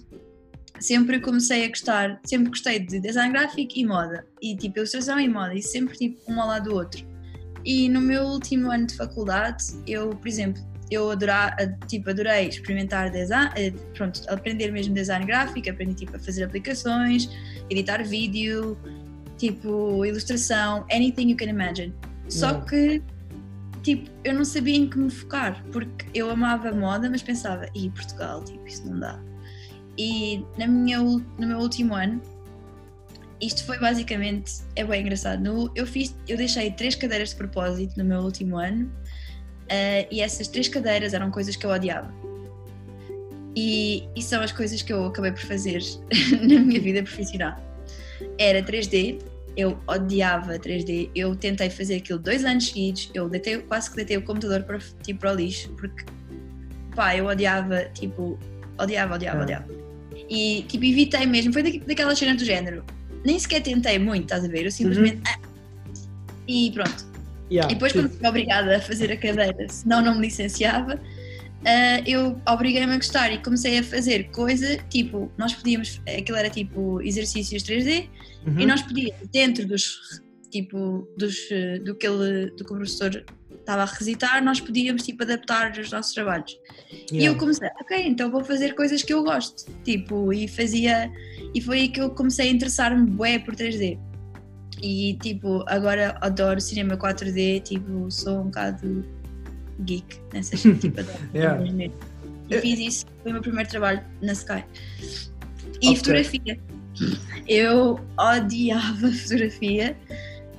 sempre comecei a gostar, sempre gostei de design gráfico e moda, e tipo ilustração e moda, e sempre tipo um ao lado do outro. E no meu último ano de faculdade, eu, por exemplo, eu adora, tipo, adorei experimentar design, eh, pronto, aprender mesmo design gráfico, aprendi tipo a fazer aplicações, editar vídeo, tipo ilustração, anything you can imagine. Só Yeah. que tipo, eu não sabia em que me focar, porque eu amava moda, mas pensava, e Portugal, tipo, isso não dá. E na minha, no meu último ano, isto foi basicamente, é bem engraçado, no, eu, fiz, eu deixei três cadeiras de propósito no meu último ano eh, e essas três cadeiras eram coisas que eu odiava. E, e são as coisas que eu acabei por fazer na minha vida profissional. Era 3D, eu odiava 3D, eu tentei fazer aquilo dois anos seguidos, eu deitei, quase que deitei o computador para, tipo, para o lixo, porque pá, eu odiava, tipo, odiava, odiava, Ah. odiava. E tipo, evitei mesmo, foi daquela cena do género. Nem sequer tentei muito, estás a ver? Eu simplesmente. ah, e pronto. Yeah. E depois, Tipo, quando fui obrigada a fazer a cadeira, senão não me licenciava, ah, eu obriguei-me a gostar e comecei a fazer coisa tipo, nós podíamos, aquilo era tipo exercícios 3D, uhum. e nós podíamos, dentro dos, tipo, dos, eh, do, que ele, do que o professor estava a requisitar, nós podíamos tipo adaptar os nossos trabalhos. E Yeah. eu comecei, ok, então vou fazer coisas que eu gosto, tipo, e fazia, e foi aí que eu comecei a interessar-me bué por 3D. E tipo, agora adoro cinema 4D, tipo, sou um bocado geek nessas, tipo, adoro Yeah. E fiz isso, foi o meu primeiro trabalho na Sky. E Ok. fotografia. Eu odiava fotografia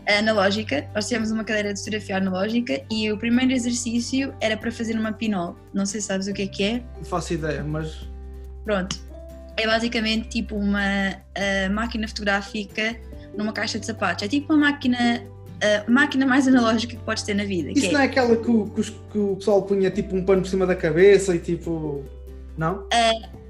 analógica. Nós tivemos uma cadeira de fotografia analógica e o primeiro exercício era para fazer uma pinol. Não sei se sabes o que é que é. Não faço ideia, mas. Pronto. É basicamente tipo uma ah, máquina fotográfica numa caixa de sapatos. É tipo uma máquina, a máquina mais analógica que podes ter na vida. que Isso é- não é aquela que o, que que o pessoal punha tipo um pano por cima da cabeça e tipo. Não?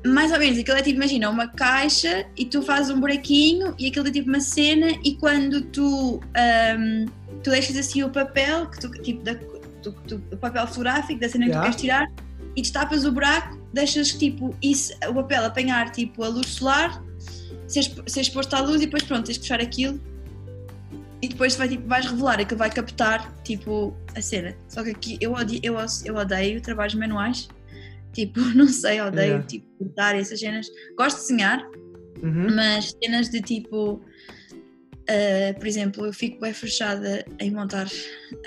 Mais ou menos, aquilo é tipo, imagina, uma caixa e tu fazes um buraquinho e aquilo é tipo uma cena e quando tu, ahm, tu deixas assim o papel, que tu, tipo, da, tu- tu- o papel fotográfico da cena que Yeah. tu queres tirar e destapas o buraco, deixas tipo isso, o papel apanhar tipo a luz solar, ser, ser exposto à luz e depois pronto, tens que fechar aquilo e depois vai, tipo, vais revelar, aquilo vai captar tipo a cena. Só que aqui eu odeio, eu, eu odeio trabalhos manuais. Tipo, não sei, odeio Yeah. tipo pintar essas cenas. Gosto de desenhar, Uhum. mas cenas de tipo, ah, por exemplo, eu fico bem fechada em montar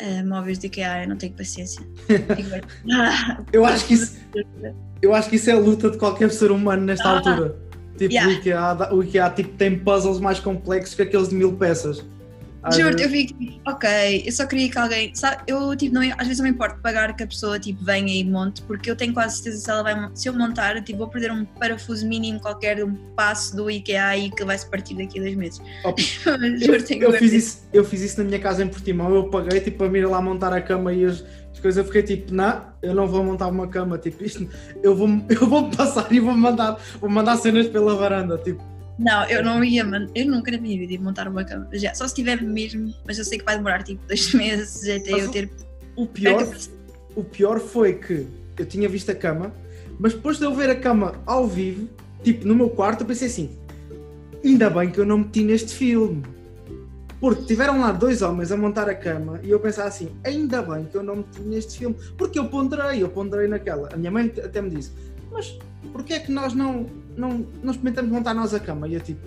ah, móveis de IKEA, eu não tenho paciência. Eu acho que isso, eu acho que isso é a luta de qualquer ser humano nesta Ah. altura. Tipo, Yeah. o, IKEA, o IKEA tipo, tem puzzles mais complexos que aqueles de mil peças. Juro, eu fico ok, eu só queria que alguém, sabe, eu tipo, não, às vezes não me importo pagar que a pessoa tipo, venha e monte, porque eu tenho quase certeza se ela vai, se eu montar, eu, tipo, vou perder um parafuso mínimo ququer de um passo do IKEA e que vai se partir daqui a dois meses. Op- Juro, eu, bué fiz isso, eu fiz isso na minha casa em Portimão, eu paguei tipo para me ir lá montar a cama e as coisas, eu fiquei tipo, não, eu não vou montar uma cama, tipo, isto, eu vou, eu vou passar e vou mandar, vou mandar cenas pela varanda, tipo, Não, eu não ia, eu nunca na minha vida ia montar uma cama. Já, só se tiver mesmo, mas eu sei que vai demorar tipo dois meses até Mas eu o- ter. o pior, o pior foi que eu tinha visto a cama, mas depois de eu ver a cama ao vivo, tipo, no meu quarto, eu pensei assim, ainda bem que eu não meti neste filme. Porque tiveram lá dois homens a montar a cama e eu pensava assim, ainda bem que eu não meti neste filme, porque eu ponderei, eu ponderei naquela. A minha mãe até me disse, mas porquê é que nós não, não, não experimentamos montar nós a cama? E eu tipo,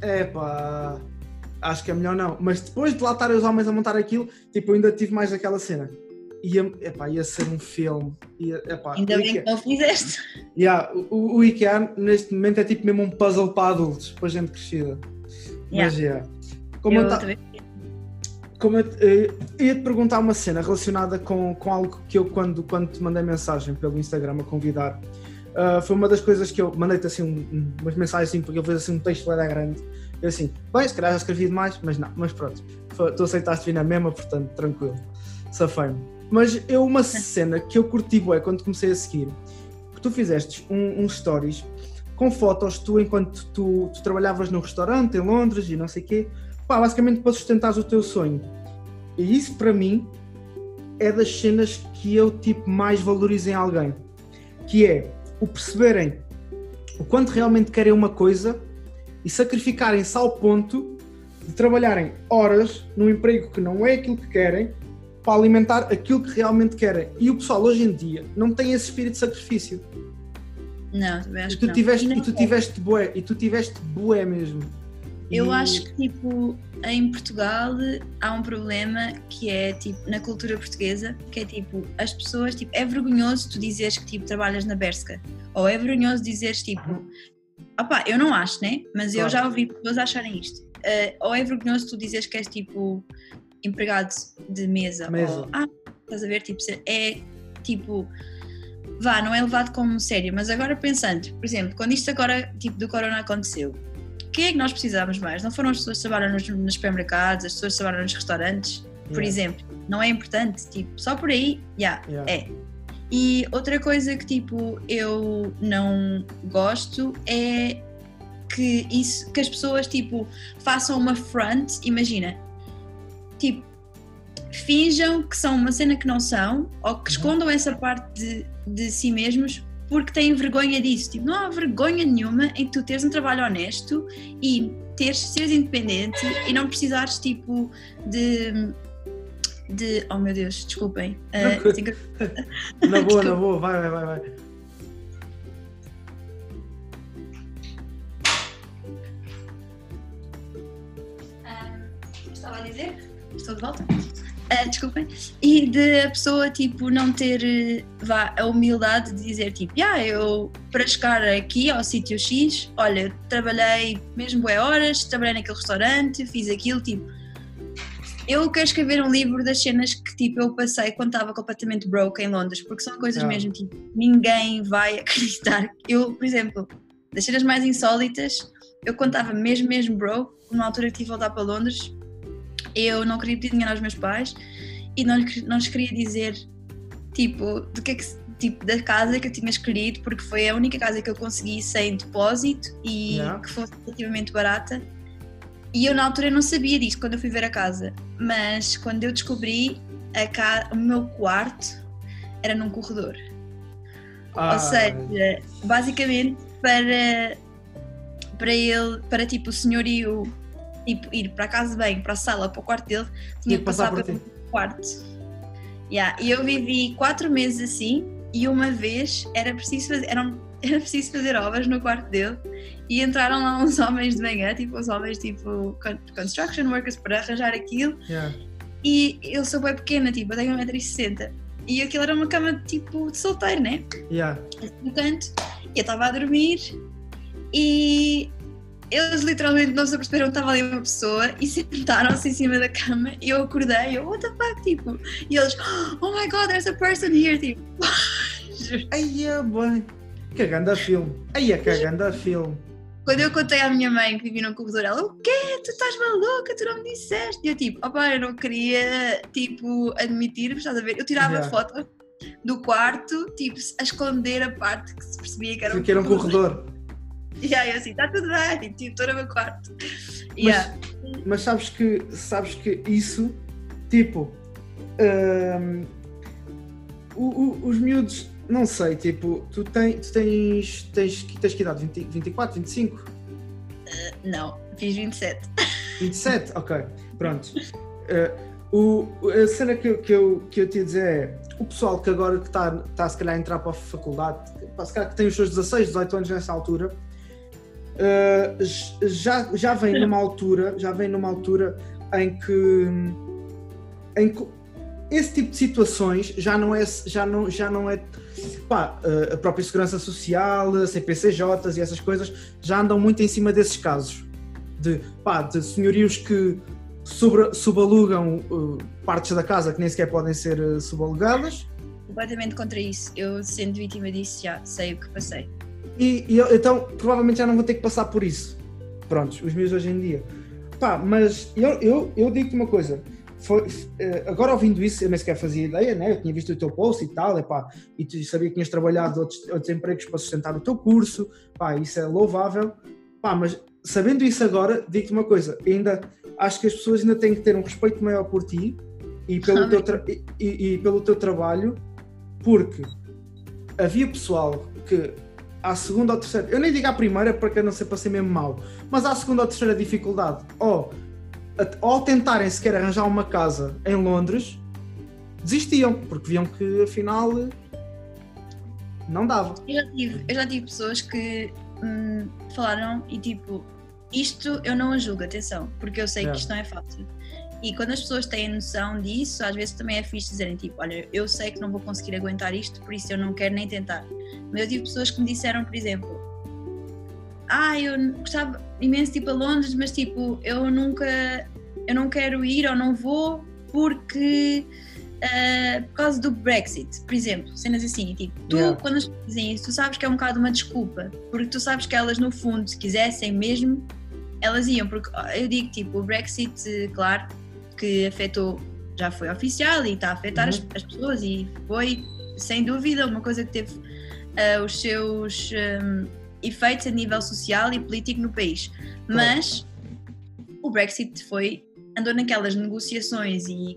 epá, acho que é melhor não. Mas depois de lá estarem os homens a montar aquilo, tipo, eu ainda tive mais aquela cena. Ia, epá, ia ser um filme. Ia, epá, Ainda bem IKEA, que não fizeste. Yeah, o, o IKEA neste momento é tipo mesmo um puzzle para adultos, para gente crescida. Mas yeah. Como eu, Eu ta- como eu, eh, ia te perguntar uma cena relacionada com, com algo que eu, quando, quando te mandei mensagem pelo Instagram a convidar, ah, foi uma das coisas que eu mandei-te assim um- um- umas mensagens assim, porque eu fiz assim um texto lá grande. Eu assim, bem, se calhar já escrevi demais, mas não, mas pronto, Foi- tu aceitaste vir na mesma, portanto, tranquilo, safei-me. Mas eu, uma cena que eu curti bué quando comecei a seguir, que tu fizeste um, uns stories com fotos tu enquanto tu, tu trabalhavas no restaurante em Londres e não sei o quê, pá, basicamente para sustentares o teu sonho. E isso para mim é das cenas que eu tipo mais valorizo em alguém, que é o perceberem o quanto realmente querem uma coisa e sacrificarem-se ao ponto de trabalharem horas num emprego que não é aquilo que querem para alimentar aquilo que realmente querem. E o pessoal hoje em dia não tem esse espírito de sacrifício. Não, também acho E que tu não. tiveste, Não, e tu tiveste bué, e tu tiveste bué mesmo. Eu acho que tipo em Portugal há um problema que é tipo na cultura portuguesa, que é tipo as pessoas tipo é vergonhoso tu dizeres que tipo trabalhas na Berska ou é vergonhoso dizeres tipo opá, eu não acho, né? Mas eu já ouvi pessoas acharem isto. Eh, ou é vergonhoso tu dizeres que és tipo empregado de mesa, Mesa. ou ah, estás a ver, tipo, é tipo vá, não é levado como sério, mas agora pensando, por exemplo, quando isto agora tipo do corona aconteceu, quem é que nós precisávamos mais? Não foram as pessoas que trabalham nos, nos supermercados, as pessoas que trabalham nos restaurantes, por Yeah. exemplo. Não é importante, tipo, só por aí, já, Yeah. é. E outra coisa que tipo eu não gosto é que isso que as pessoas tipo façam uma front, imagina, tipo finjam que são uma cena que não são ou que escondam essa parte de, de si mesmos porque têm vergonha disso. Tipo, não há vergonha nenhuma em tu teres um trabalho honesto e teres, seres independente e não precisares tipo de de. Oh meu Deus, desculpem. Uh, tenho Na boa, na boa, vai, vai, vai, vai. Ahm, estava a dizer? Estou de volta? Ah, desculpem. E de a pessoa, tipo, não ter eh, vá, a humildade de dizer, tipo, yeah, eu para chegar aqui ao sítio X, olha, trabalhei mesmo boas horas, trabalhei naquele restaurante, fiz aquilo, tipo. Eu quero escrever um livro das cenas que, tipo, eu passei quando estava completamente broke em Londres, porque são coisas Ah. mesmo, tipo, ninguém vai acreditar. Eu, por exemplo, das cenas mais insólitas, eu estava mesmo, mesmo broke, numa altura que tive de voltar para Londres, eu não queria pedir dinheiro aos meus pais e não, lhes- não lhes queria dizer, tipo, do que é que tipo, da casa que eu tinha escolhido, porque foi a única casa que eu consegui sem depósito e Yeah. que fosse relativamente barata. E eu na altura não sabia disso quando eu fui ver a casa, mas quando eu descobri, a ca... o meu quarto era num corredor. Ah, Ou seja, basicamente para, para ele, para tipo o senhorio tipo, ir para a casa de banho, para a sala, para o quarto dele, tinha que passar, por pelo quarto. Yeah, E eu vivi quatro meses assim e uma vez era preciso fazer, eram, era preciso fazer obras no quarto dele e entraram lá uns homens de manhã, tipo uns homens tipo con- construction workers para arranjar aquilo Yeah. e eu sou bem pequena, tipo, eu tenho 1,60m e aquilo era uma cama tipo de solteiro, né? Yeah. no canto, e eu estava a dormir e eles literalmente não se aperceberam que estava ali uma pessoa e sentaram-se em cima da cama e eu acordei, eu, what the fuck, tipo, e eles, oh my god, there's a person here, tipo, Ai, é bem. Que ganda filme. Ai, é que ganda filme. quando eu contei à minha mãe que vivia num corredor, ela, o quê? Tu estás maluca? Tu não me disseste? E eu tipo, opá, eu não queria, tipo, admitir, estás a ver? Eu tirava Yeah. foto do quarto, tipo, a esconder a parte que se percebia que era um Porque era um corredor. E aí eu assim, está tudo bem, tipo, estou no meu quarto. Yeah. Mas sabes que, sabes que isso, tipo, hum, o- o- os miúdos, não sei, tipo, tu, tem, tu tens, tens, tens que idade? 20, 24, 25? Não, fiz 27. 27? Ok, pronto. Eh, o, a cena que, eu- que, eu, que eu te ia dizer é, o pessoal que agora que está tá, se calhar a entrar para a faculdade, se calhar que tem os seus 16, 18 anos nessa altura, eh, já, já vem numa altura, já vem numa altura em que, em que esse tipo de situações já não é, já não, já não é pá, eh, a própria segurança social, a CPCJs e essas coisas já andam muito em cima desses casos de, pá, de senhorios que sobre, subalugam uh, partes da casa que nem sequer podem ser uh, subalugadas Completamente contra isso. Eu, sendo vítima disso, já sei o que passei. E, e então provavelmente já não vão ter que passar por isso. Prontos, os meus hoje em dia. Pá, mas eu, eu, eu digo-te uma coisa. Foi, eh, agora ouvindo isso, eu nem sequer fazia ideia, né? Eu tinha visto o teu post e tal, epá, e tu sabia que tinhas trabalhado outros, outros empregos para sustentar o teu curso, pá, isso é louvável. Pá, mas sabendo isso agora, digo-te uma coisa, ainda acho que as pessoas ainda têm que ter um respeito maior por ti e pelo, teu, tra- e, e- e pelo teu trabalho, porque havia pessoal que à segunda ou terceira, eu nem digo à primeira porque eu não sei para ser mesmo mau, mas à segunda ou terceira dificuldade, ou, ou tentarem sequer arranjar uma casa em Londres, desistiam, porque viam que afinal não dava. Eu já tive, eu já tive pessoas que hum, falaram e tipo, isto eu não a julgo, atenção, porque eu sei Yeah. que isto não é fácil. E quando as pessoas têm noção disso, às vezes também é fixe dizerem tipo, olha, eu sei que não vou conseguir aguentar isto, por isso eu não quero nem tentar. Mas eu tive pessoas que me disseram, por exemplo, ah, eu gostava imenso de ir para Londres, mas tipo, eu nunca, eu não quero ir ou não vou porque ah, por causa do Brexit, por exemplo, cenas assim, tipo, tu Yeah. quando as pessoas dizem isso, tu sabes que é um bocado uma desculpa, porque tu sabes que elas no fundo, se quisessem mesmo, elas iam, porque eu digo tipo, o Brexit, eh, claro, que afetou, já foi oficial e está a afetar as, Uhum. as pessoas e foi, sem dúvida, uma coisa que teve ah, os seus hum, efeitos a nível social e político no país. Mas o Brexit foi, andou naquelas negociações e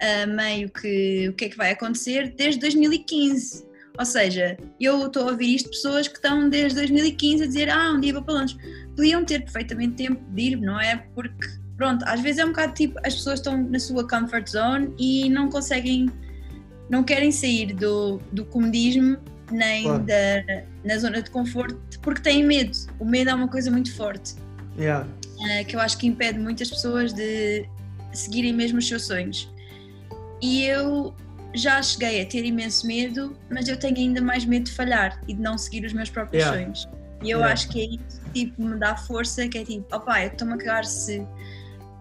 ah, meio que o que é que vai acontecer desde 2015. Ou seja, eu estou a ouvir isto de pessoas que estão desde 2015 a dizer ah, um dia vou para Londres. Podiam ter perfeitamente tempo de ir, não é? Porque pronto, às vezes é um bocado tipo, as pessoas estão na sua comfort zone e não conseguem, não querem sair do, do comodismo nem Claro. da na zona de conforto porque têm medo. O medo é uma coisa muito forte Yeah. eh, que eu acho que impede muitas pessoas de seguirem mesmo os seus sonhos. E eu já cheguei a ter imenso medo, mas eu tenho ainda mais medo de falhar e de não seguir os meus próprios Yeah. sonhos. E eu Yeah. acho que é isso que tipo, me dá força, que é tipo, opá, eu estou-me a cagar se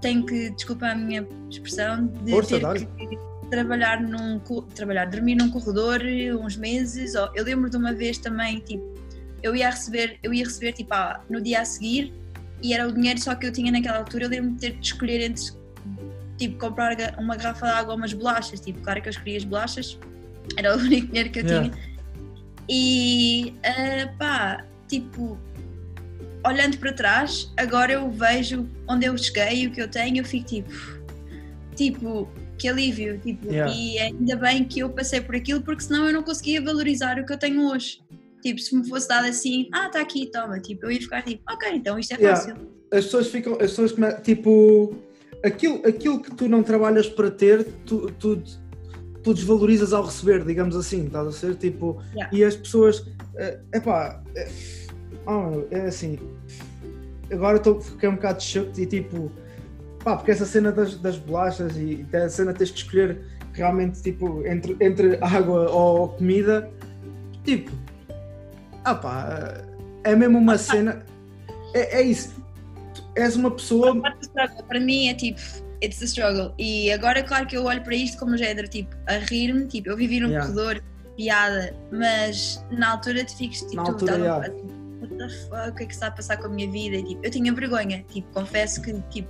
tenho que, desculpa a minha expressão, de Força, ter que trabalhar num trabalhar, dormir num corredor uns meses. Ou, eu lembro de uma vez também, tipo, eu ia receber, eu ia receber tipo, ah, no dia a seguir e era o dinheiro só que eu tinha naquela altura. Eu lembro de ter de escolher entre tipo comprar uma garrafa de água ou umas bolachas. Tipo, claro que eu escolhi as bolachas, era o único dinheiro que eu Yeah. tinha. E ah, pá, tipo, olhando para trás, agora eu vejo onde eu cheguei o que eu tenho, eu fico tipo, tipo, que alívio, tipo, Yeah. e ainda bem que eu passei por aquilo, porque senão eu não conseguia valorizar o que eu tenho hoje. Tipo, se me fosse dado assim, ah, está aqui, toma, tipo, eu ia ficar tipo, ok, então isto é Yeah. fácil. As pessoas ficam, as pessoas tipo, aquilo, aquilo que tu não trabalhas para ter, tu, tu, tu desvalorizas ao receber, digamos assim, estás a ser? Tipo, Yeah. e as pessoas, é epá, é, oh, é assim, agora estou fiquei um bocado choque e tipo, pá, porque essa cena das, das bolachas e a cena tens que escolher realmente tipo entre, entre água ou comida, tipo, ah pá, é mesmo uma cena, é, é isso, és uma pessoa, Para mim é tipo, it's the struggle. E agora, claro que eu olho para isto como género, tipo, a rir-me, tipo, eu vivi num Yeah. corredor, piada, mas na altura tu ficas tipo, Na tu altura, yeah. What the fuck, o que é que está a passar com a minha vida? E, tipo, eu tinha vergonha, tipo, confesso que tipo,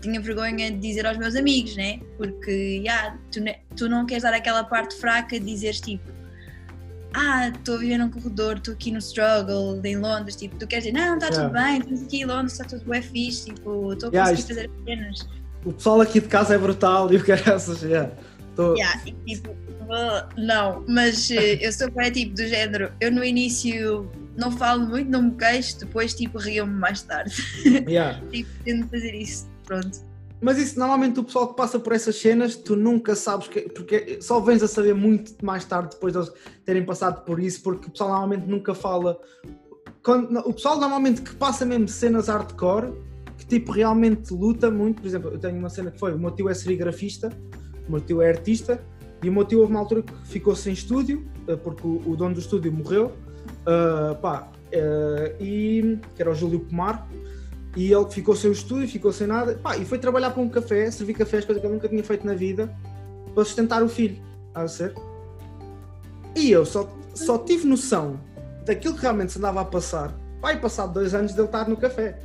tinha vergonha de dizer aos meus amigos, né? Porque yeah, tu, tu não queres dar aquela parte fraca de dizeres tipo. Ah, estou a viver num corredor, estou aqui no struggle em Londres, tipo, tu queres dizer, não, está tudo Yeah. bem, estamos aqui em Londres, está tudo bem fixe, tipo, estou a Yeah, conseguir fazer as cenas. o pessoal aqui de casa é brutal e o que é essas, yeah. Tô- Yeah, e tipo, não, mas eh, eu sou bem tipo do género, eu no início não falo muito, não me queixo, depois tipo rio-me mais tarde. yeah. tipo, tento fazer isso, pronto. Mas isso, normalmente o pessoal que passa por essas cenas, tu nunca sabes, que, porque só vens a saber muito mais tarde depois de eles terem passado por isso, porque o pessoal normalmente nunca fala. Quando- o pessoal normalmente que passa mesmo cenas hardcore, que tipo realmente luta muito, por exemplo, eu tenho uma cena que foi: o meu tio é serigrafista, o meu tio é artista, e o meu tio houve uma altura que ficou sem estúdio, eh, porque o, o dono do estúdio morreu, ah, pá, eh, e que era o Júlio Pomar, e ele ficou sem o estúdio, ficou sem nada, pá, e foi trabalhar para um café, servir cafés, coisa que ele nunca tinha feito na vida, para sustentar o filho, a ser. E eu só, só tive noção daquilo que realmente se andava a passar, vai passado dois anos dele estar no café.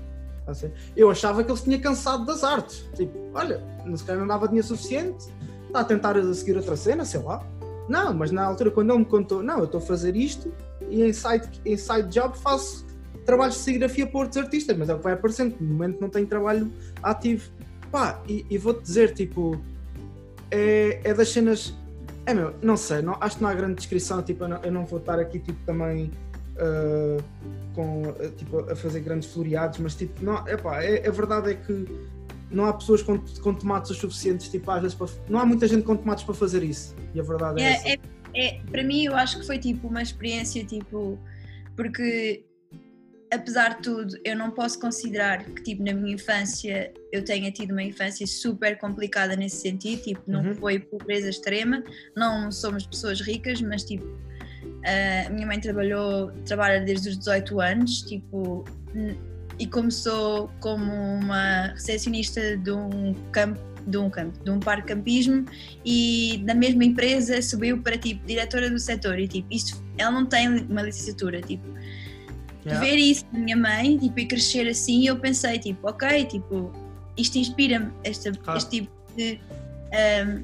a ser. Eu achava que ele se tinha cansado das artes. Tipo, olha, se calhar não dava dinheiro suficiente, está a tentar seguir outra cena, sei lá. Não, mas na altura quando ele me contou, não, eu estou a fazer isto e em side, em side job faço trabalhos de serigrafia para outros artistas, mas é o que vai aparecendo, no momento não tenho trabalho ativo. Pá, e, e vou-te dizer, tipo, é, é das cenas. É meu, não sei, não, acho que não há grande descrição, tipo, eu não, eu não vou estar aqui tipo, também ah, com, ah, tipo, a fazer grandes floreados, mas tipo, não, epá, é, a verdade é que não há pessoas com, com tomates o suficientes, tipo, às vezes para, não há muita gente com tomates para fazer isso. E a verdade é, essa. É, é, para mim, eu acho que foi tipo uma experiência, tipo, porque apesar de tudo, eu não posso considerar que, tipo, na minha infância eu tenha tido uma infância super complicada nesse sentido, tipo, não Uhum. foi pobreza extrema, não somos pessoas ricas, mas, tipo, a minha mãe trabalhou, trabalha desde os 18 anos, tipo, e começou como uma recepcionista de um campo, de um campo, de um parque campismo e na mesma empresa subiu para tipo diretora do setor e tipo, isto, ela não tem uma licenciatura, tipo, Yeah. ver isso na minha mãe, tipo, e crescer assim, eu pensei, tipo, ok, tipo, isto inspira-me, este, este tipo de, ahm,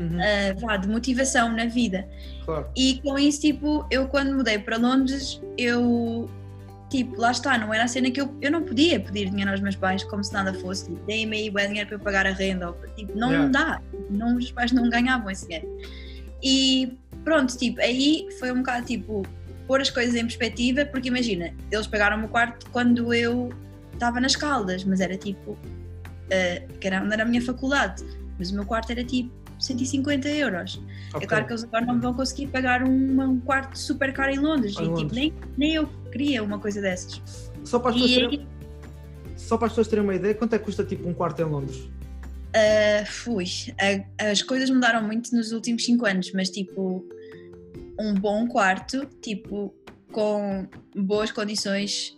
Uhum, ah, vá, de motivação na vida. claro. E com isso, tipo, eu quando mudei para Londres, eu, tipo, lá está, não era a cena que eu, eu não podia pedir dinheiro aos meus pais como se nada fosse, tipo, deem-me aí bué dinheiro para eu pagar a renda, ou, tipo, não Yeah. dá, não, os pais não ganhavam esse dinheiro. E pronto, tipo, aí foi um bocado, tipo, pôr as coisas em perspectiva, porque imagina, eles pagaram o quarto quando eu estava nas caldas, mas era tipo, uh, que era onde era a minha faculdade, mas o meu quarto era tipo 150 euros. Ok. É claro que eles agora não vão conseguir pagar um, um quarto super caro em Londres, Em e Londres. tipo, nem, nem eu queria uma coisa dessas. Só para as pessoas terem, aí, só para as pessoas terem uma ideia, quanto é que custa tipo um quarto em Londres? uh, fui, a- as coisas mudaram muito nos últimos 5 anos, mas tipo, um bom quarto, tipo, com boas condições.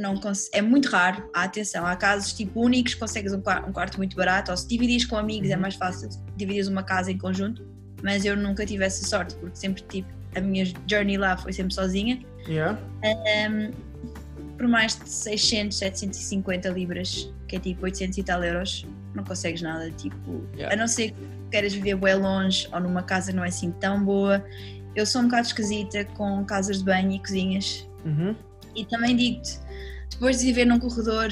Não é muito raro, há atenção, há casos tipo únicos consegues um, qua- um quarto muito barato, ou se dividires com amigos é Uhum. mais fácil dividir uma casa em conjunto, mas eu nunca tive essa sorte, porque sempre tipo, a minha journey lá foi sempre sozinha. Yeah. Um, por mais de 600, 750 libras, que é tipo 800 e tal euros, não consegues nada. Tipo, Yeah. a não ser que queiras viver bem longe ou numa casa não é assim tão boa. Eu sou um bocado esquisita com casas de banho e cozinhas. Uhum. E também digo-te, depois de viver num corredor,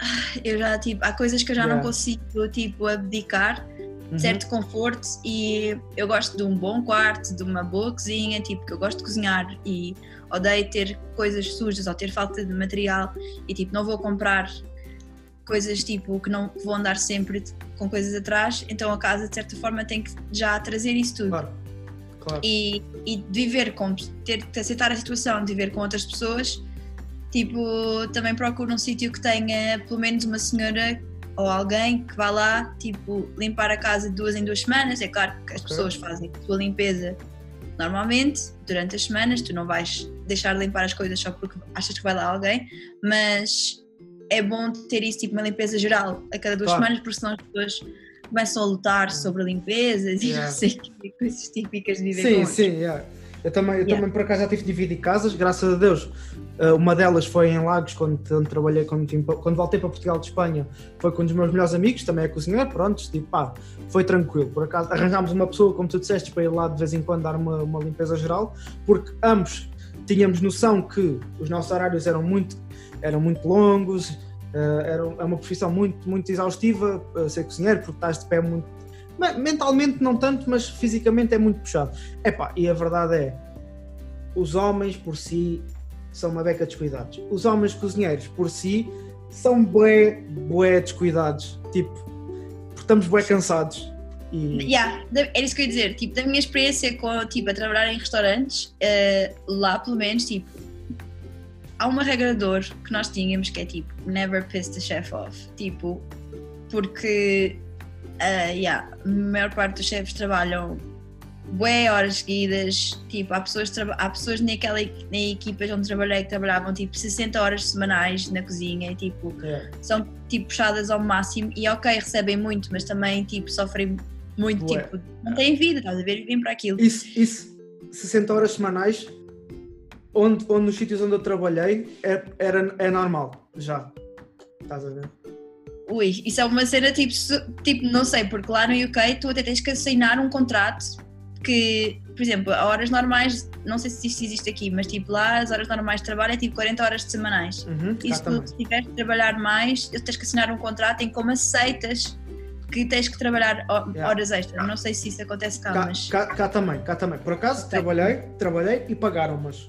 ah, eu já tipo, há coisas que eu já Yeah. não consigo tipo abdicar Uhum. certo conforto e eu gosto de um bom quarto, de uma boa cozinha, tipo que eu gosto de cozinhar e odeio ter coisas sujas ou ter falta de material e tipo não vou comprar coisas tipo que não vou andar sempre com coisas atrás, então a casa de certa forma tem que já trazer isso tudo. Claro. Claro. E, e viver com, ter que aceitar a situação de viver com outras pessoas, tipo, também procuro um sítio que tenha pelo menos uma senhora ou alguém que vá lá, tipo, limpar a casa de duas em duas semanas. É claro que as pessoas fazem a sua limpeza normalmente, durante as semanas, tu não vais deixar de limpar as coisas só porque achas que vai lá alguém, mas é bom ter isso, tipo, uma limpeza geral a cada duas Claro. semanas, porque senão as pessoas começam a lutar sobre limpezas e Yeah. não sei o quê, coisas típicas de viver Sim, sim, yeah. Eu também, eu Yeah. também por acaso já tive de dividir casas, graças a Deus. Uh, uma delas foi em Lagos, quando, quando trabalhei, quando, quando voltei para Portugal de Espanha, foi com um dos meus melhores amigos, também é cozinheiro, pronto, tipo, pá, foi tranquilo. Por acaso arranjámos uma pessoa, como tu disseste, para ir lá de vez em quando dar uma, uma limpeza geral, porque ambos tínhamos noção que os nossos horários eram muito, eram muito longos, uh, era, é uma profissão muito, muito exaustiva, uh, ser cozinheiro, porque estás de pé muito. Me- Mentalmente não tanto, mas fisicamente é muito puxado. Epá, e a verdade é, os homens por si são uma beca descuidados. Os homens cozinheiros por si são bué, bué descuidados. Tipo, estamos bué cansados. E, Yeah, era isso que eu ia dizer. Tipo, da minha experiência com, tipo, a trabalhar em restaurantes, eh, lá pelo menos, tipo, há uma regra de ouro que nós tínhamos que é tipo, never piss the chef off. Tipo, porque, eh, yeah, a maior parte dos chefes trabalham bué horas seguidas. Tipo, há pessoas, há pessoas naquela, na equipas onde trabalhei que trabalhavam tipo 60 horas semanais na cozinha e tipo, é, são tipo puxadas ao máximo e ok, recebem muito, mas também tipo sofrem muito, Bué. tipo, não têm vida, estás a ver? Vivem para aquilo. isso, isso, 60 horas semanais, onde, onde nos sítios onde eu trabalhei, é, era, é normal, já. Estás a ver? Ui, isso é uma cena tipo, tipo, não sei, porque lá no UK tu até tens que assinar um contrato que, por exemplo, a horas normais, não sei se isto existe aqui, mas tipo lá as horas normais de trabalho é tipo 40 horas de semanais. Uhum, E se tu tiveres de trabalhar mais, tens que assinar um contrato em como aceitas que tens que trabalhar ho- Yeah. horas extras. Não sei se isso acontece cá, Cá, mas. cá, cá também, cá também. Por acaso, trabalhei, trabalhei e pagaram-mas.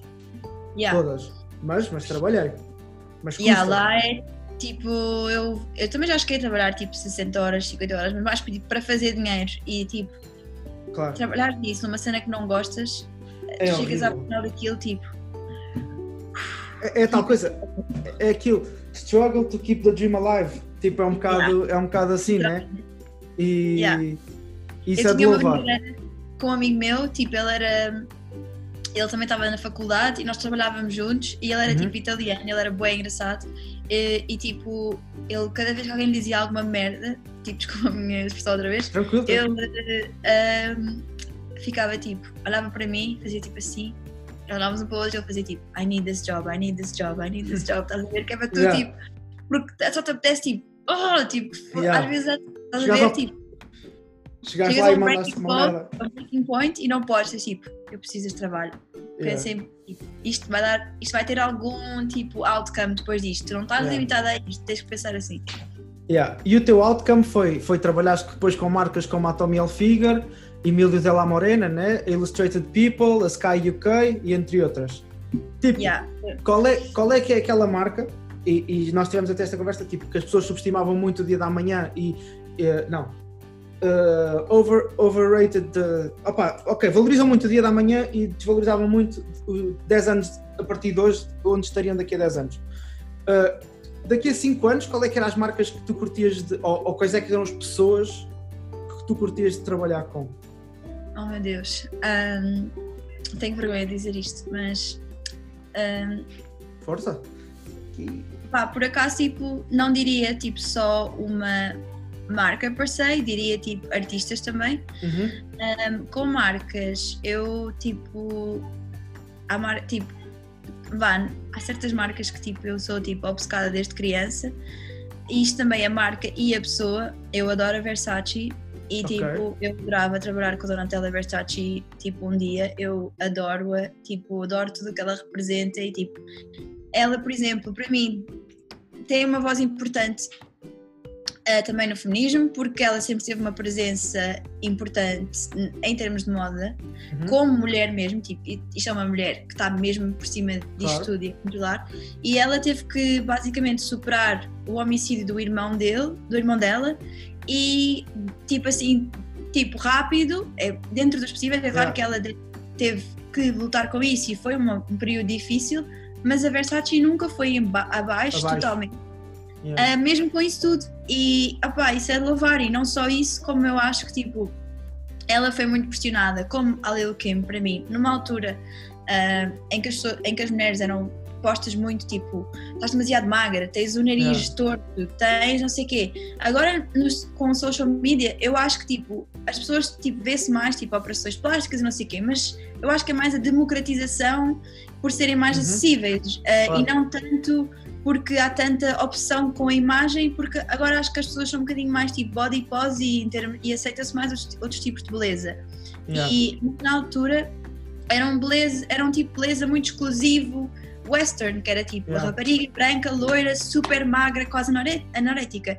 Yeah. Todas. Mas, mas trabalhei. Mas Yeah, lá é tipo, eu, eu também já cheguei a trabalhar tipo 60 horas, 50 horas, mas mais tipo, para fazer dinheiro e tipo, Claro. trabalhar nisso numa cena que não gostas, É tu chegas ao horrível. final daquilo tipo, É, é tal coisa, é aquilo, struggle to keep the dream alive. Tipo, é um bocado, é um bocado assim, né? E Yeah. isso eu é de louvar. com um amigo meu, tipo, ele era. Ele também estava na faculdade e nós trabalhávamos juntos e ele era Uhum. tipo italiano, ele era bem engraçado e, e, tipo, ele cada vez que alguém dizia alguma merda, tipo, desculpa a minha expressão outra vez, Tranquilo, ele ahm, ficava tipo, olhava para mim, fazia tipo assim, olhávamos um para o outro e ele fazia tipo, I need this job, I need this job, I need this job, estás a ver? Que é para tu, Yeah. tipo, porque só te apetece tipo, oh, tipo, Yeah. às vezes estás a ver, ao- tipo, Chegaste chegas lá e mandaste uma merda. um breaking point e não podes ser tipo, eu preciso de trabalho. Yeah. Pensem, tipo, isto vai dar, isto vai ter algum tipo outcome depois disto. Tu não estás Yeah. limitado a isto, tens que pensar assim. Yeah. E o teu outcome foi, foi trabalhar depois com marcas como a Tommy Hilfiger, Emílio Della Morena, né? Illustrated People, a Sky UK e entre outras. Tipo, Yeah. qual, é, qual é que é aquela marca e, e nós tivemos até esta conversa, tipo, que as pessoas subestimavam muito o dia da manhã e, eh, não, uh, over, overrated, the, opa, ok, valorizam muito o dia da manhã e desvalorizavam muito uh, 10 anos a partir de hoje, onde estariam daqui a 10 anos. Uh, daqui a 5 anos, qual é que eram as marcas que tu curtias, de, ou, ou quais é que eram as pessoas que tu curtias de trabalhar com? Oh meu Deus, um, tenho vergonha de dizer isto, mas um, Força! pá, por acaso tipo, não diria tipo só uma marca per se, diria tipo artistas também. Uhum. Um, com marcas, eu tipo. Há mar, tipo, vá, há certas marcas que tipo, eu sou tipo obcecada desde criança. E isto também é a marca e a pessoa. Eu adoro a Versace e Ok. tipo, eu adorava trabalhar com a Donatella Versace tipo um dia. Eu adoro-a, tipo, adoro tudo o que ela representa e tipo, ela, por exemplo, para mim tem uma voz importante eh, também no feminismo, porque ela sempre teve uma presença importante em termos de moda, Uhum. como mulher mesmo, tipo, e- isto é uma mulher que está mesmo por cima disto Claro. tudo e a controlar, e ela teve que basicamente superar o homicídio do irmão dele, do irmão dela, e tipo assim, tipo rápido, é, dentro dos possíveis, é claro Yeah. que ela de- teve que lutar com isso e foi uma- um período difícil, mas a Versace nunca foi abaixo, Abaixo. totalmente. Yeah. Uh, mesmo com isso tudo. E opá, isso é de louvar. E não só isso, como eu acho que tipo, ela foi muito questionada, como a Lil Kim, para mim, numa altura uh, em, que as, em que as mulheres eram postas muito tipo, estás demasiado magra, tens o nariz torto, tens não sei o quê. Agora nos- com o social media, eu acho que tipo, as pessoas tipo, vê-se mais tipo operações plásticas e não sei o quê, mas eu acho que é mais a democratização por serem mais Uhum. acessíveis uh, Claro. e não tanto porque há tanta opção com a imagem, porque agora acho que as pessoas são um bocadinho mais tipo body pose e, e aceita-se mais outros, outros tipos de beleza. Yeah. E na altura era um, beleza, era um tipo de beleza muito exclusivo, western, que era tipo Yeah. rapariga branca, loira, super magra, quase anorética.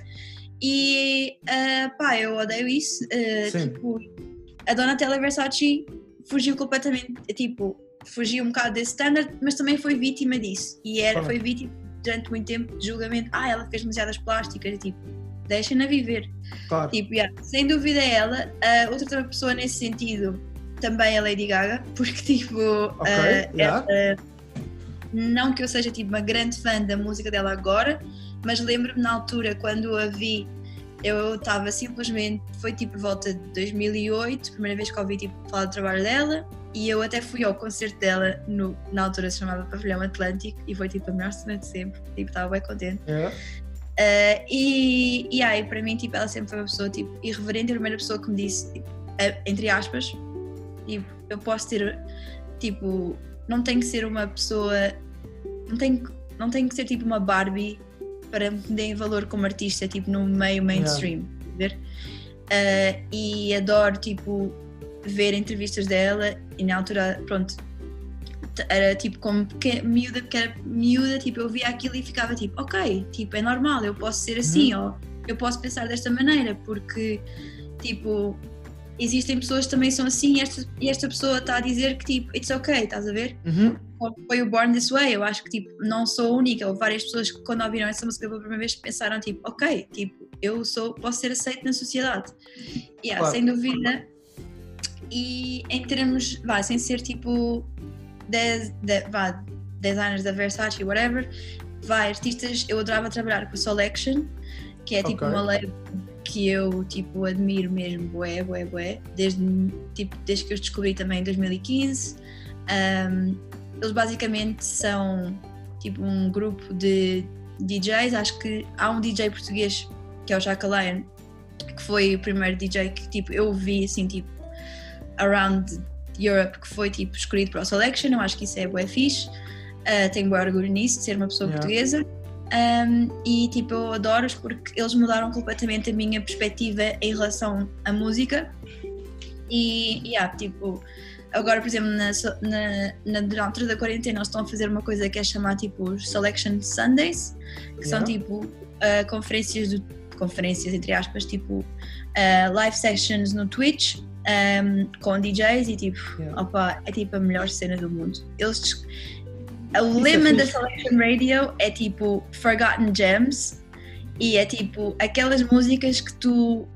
E ah, pá, eu odeio isso. Sim. tipo, a Donatella Versace fugiu completamente, tipo, fugiu um bocado desse standard, mas também foi vítima disso. E era, foi vítima durante muito tempo de julgamento. Ah, ela fez demasiadas plásticas, tipo, deixem-na viver. Claro. Tipo, yeah, sem dúvida é ela. A outra pessoa nesse sentido também é Lady Gaga, porque tipo, Ok, ah, yeah. ela- não que eu seja tipo uma grande fã da música dela agora, mas lembro-me na altura quando a vi, eu estava simplesmente, foi tipo por volta de 2008, primeira vez que ouvi tipo falar do trabalho dela, e eu até fui ao concerto dela, no, na altura se chamava Pavilhão Atlântico, e foi tipo a melhor cena de sempre, tipo, estava bem contente. Yeah. Uh, e, e aí, para mim, tipo, ela sempre foi uma pessoa tipo, irreverente, a primeira pessoa que me disse, tipo, eh, entre aspas, tipo, eu posso ter, tipo, não tenho que ser uma pessoa, não tenho, que- não tenho que ser tipo uma Barbie para me deem valor como artista, tipo, no meio mainstream, ver? Uh, e adoro, tipo, ver entrevistas dela e na altura, pronto, era tipo como peque- miúda, porque era miúda, tipo, eu via aquilo e ficava tipo, ok, tipo, é normal, eu posso ser assim, ou eu posso pensar desta maneira, porque, tipo, existem pessoas que também são assim e esta, e esta pessoa está a dizer que, tipo, it's ok, estás a ver? Uhum. Foi o Born This Way, eu acho que, tipo, não sou a única, houve várias pessoas que quando ouviram essa música pela primeira vez pensaram, tipo, ok, tipo, eu sou, posso ser aceito na sociedade. Yeah, Claro. sem dúvida. E em termos, vá, sem ser tipo des, de, vá, designers da Versace, whatever, vá, artistas, eu adorava trabalhar com a Selection, que é tipo Ok. uma label que eu tipo admiro mesmo, bué, bué, bué, desde, tipo, desde que eu os descobri também em 2015. Um, eles basicamente são tipo um grupo de DJs, acho que há um DJ português que é o Lion, que foi o primeiro DJ que tipo eu vi assim tipo around Europe que foi tipo escolhido para o Selection, eu acho que isso é bué fixe, uh, tenho bué orgulho nisso, de ser uma pessoa Yeah. portuguesa. Um, e tipo eu adoro-os porque eles mudaram completamente a minha perspectiva em relação à música. E yeah, tipo agora por exemplo na, na, na, altura da quarentena eles estão a fazer uma coisa que é chamar tipo os Selection Sundays que são Yeah. tipo uh, conferências do, conferências entre aspas tipo uh, live sessions no Twitch um, com DJs e tipo Yeah. opa, é tipo a melhor cena do mundo eles O lema da fixe. Selection Radio é tipo Forgotten Gems e é tipo aquelas músicas que tu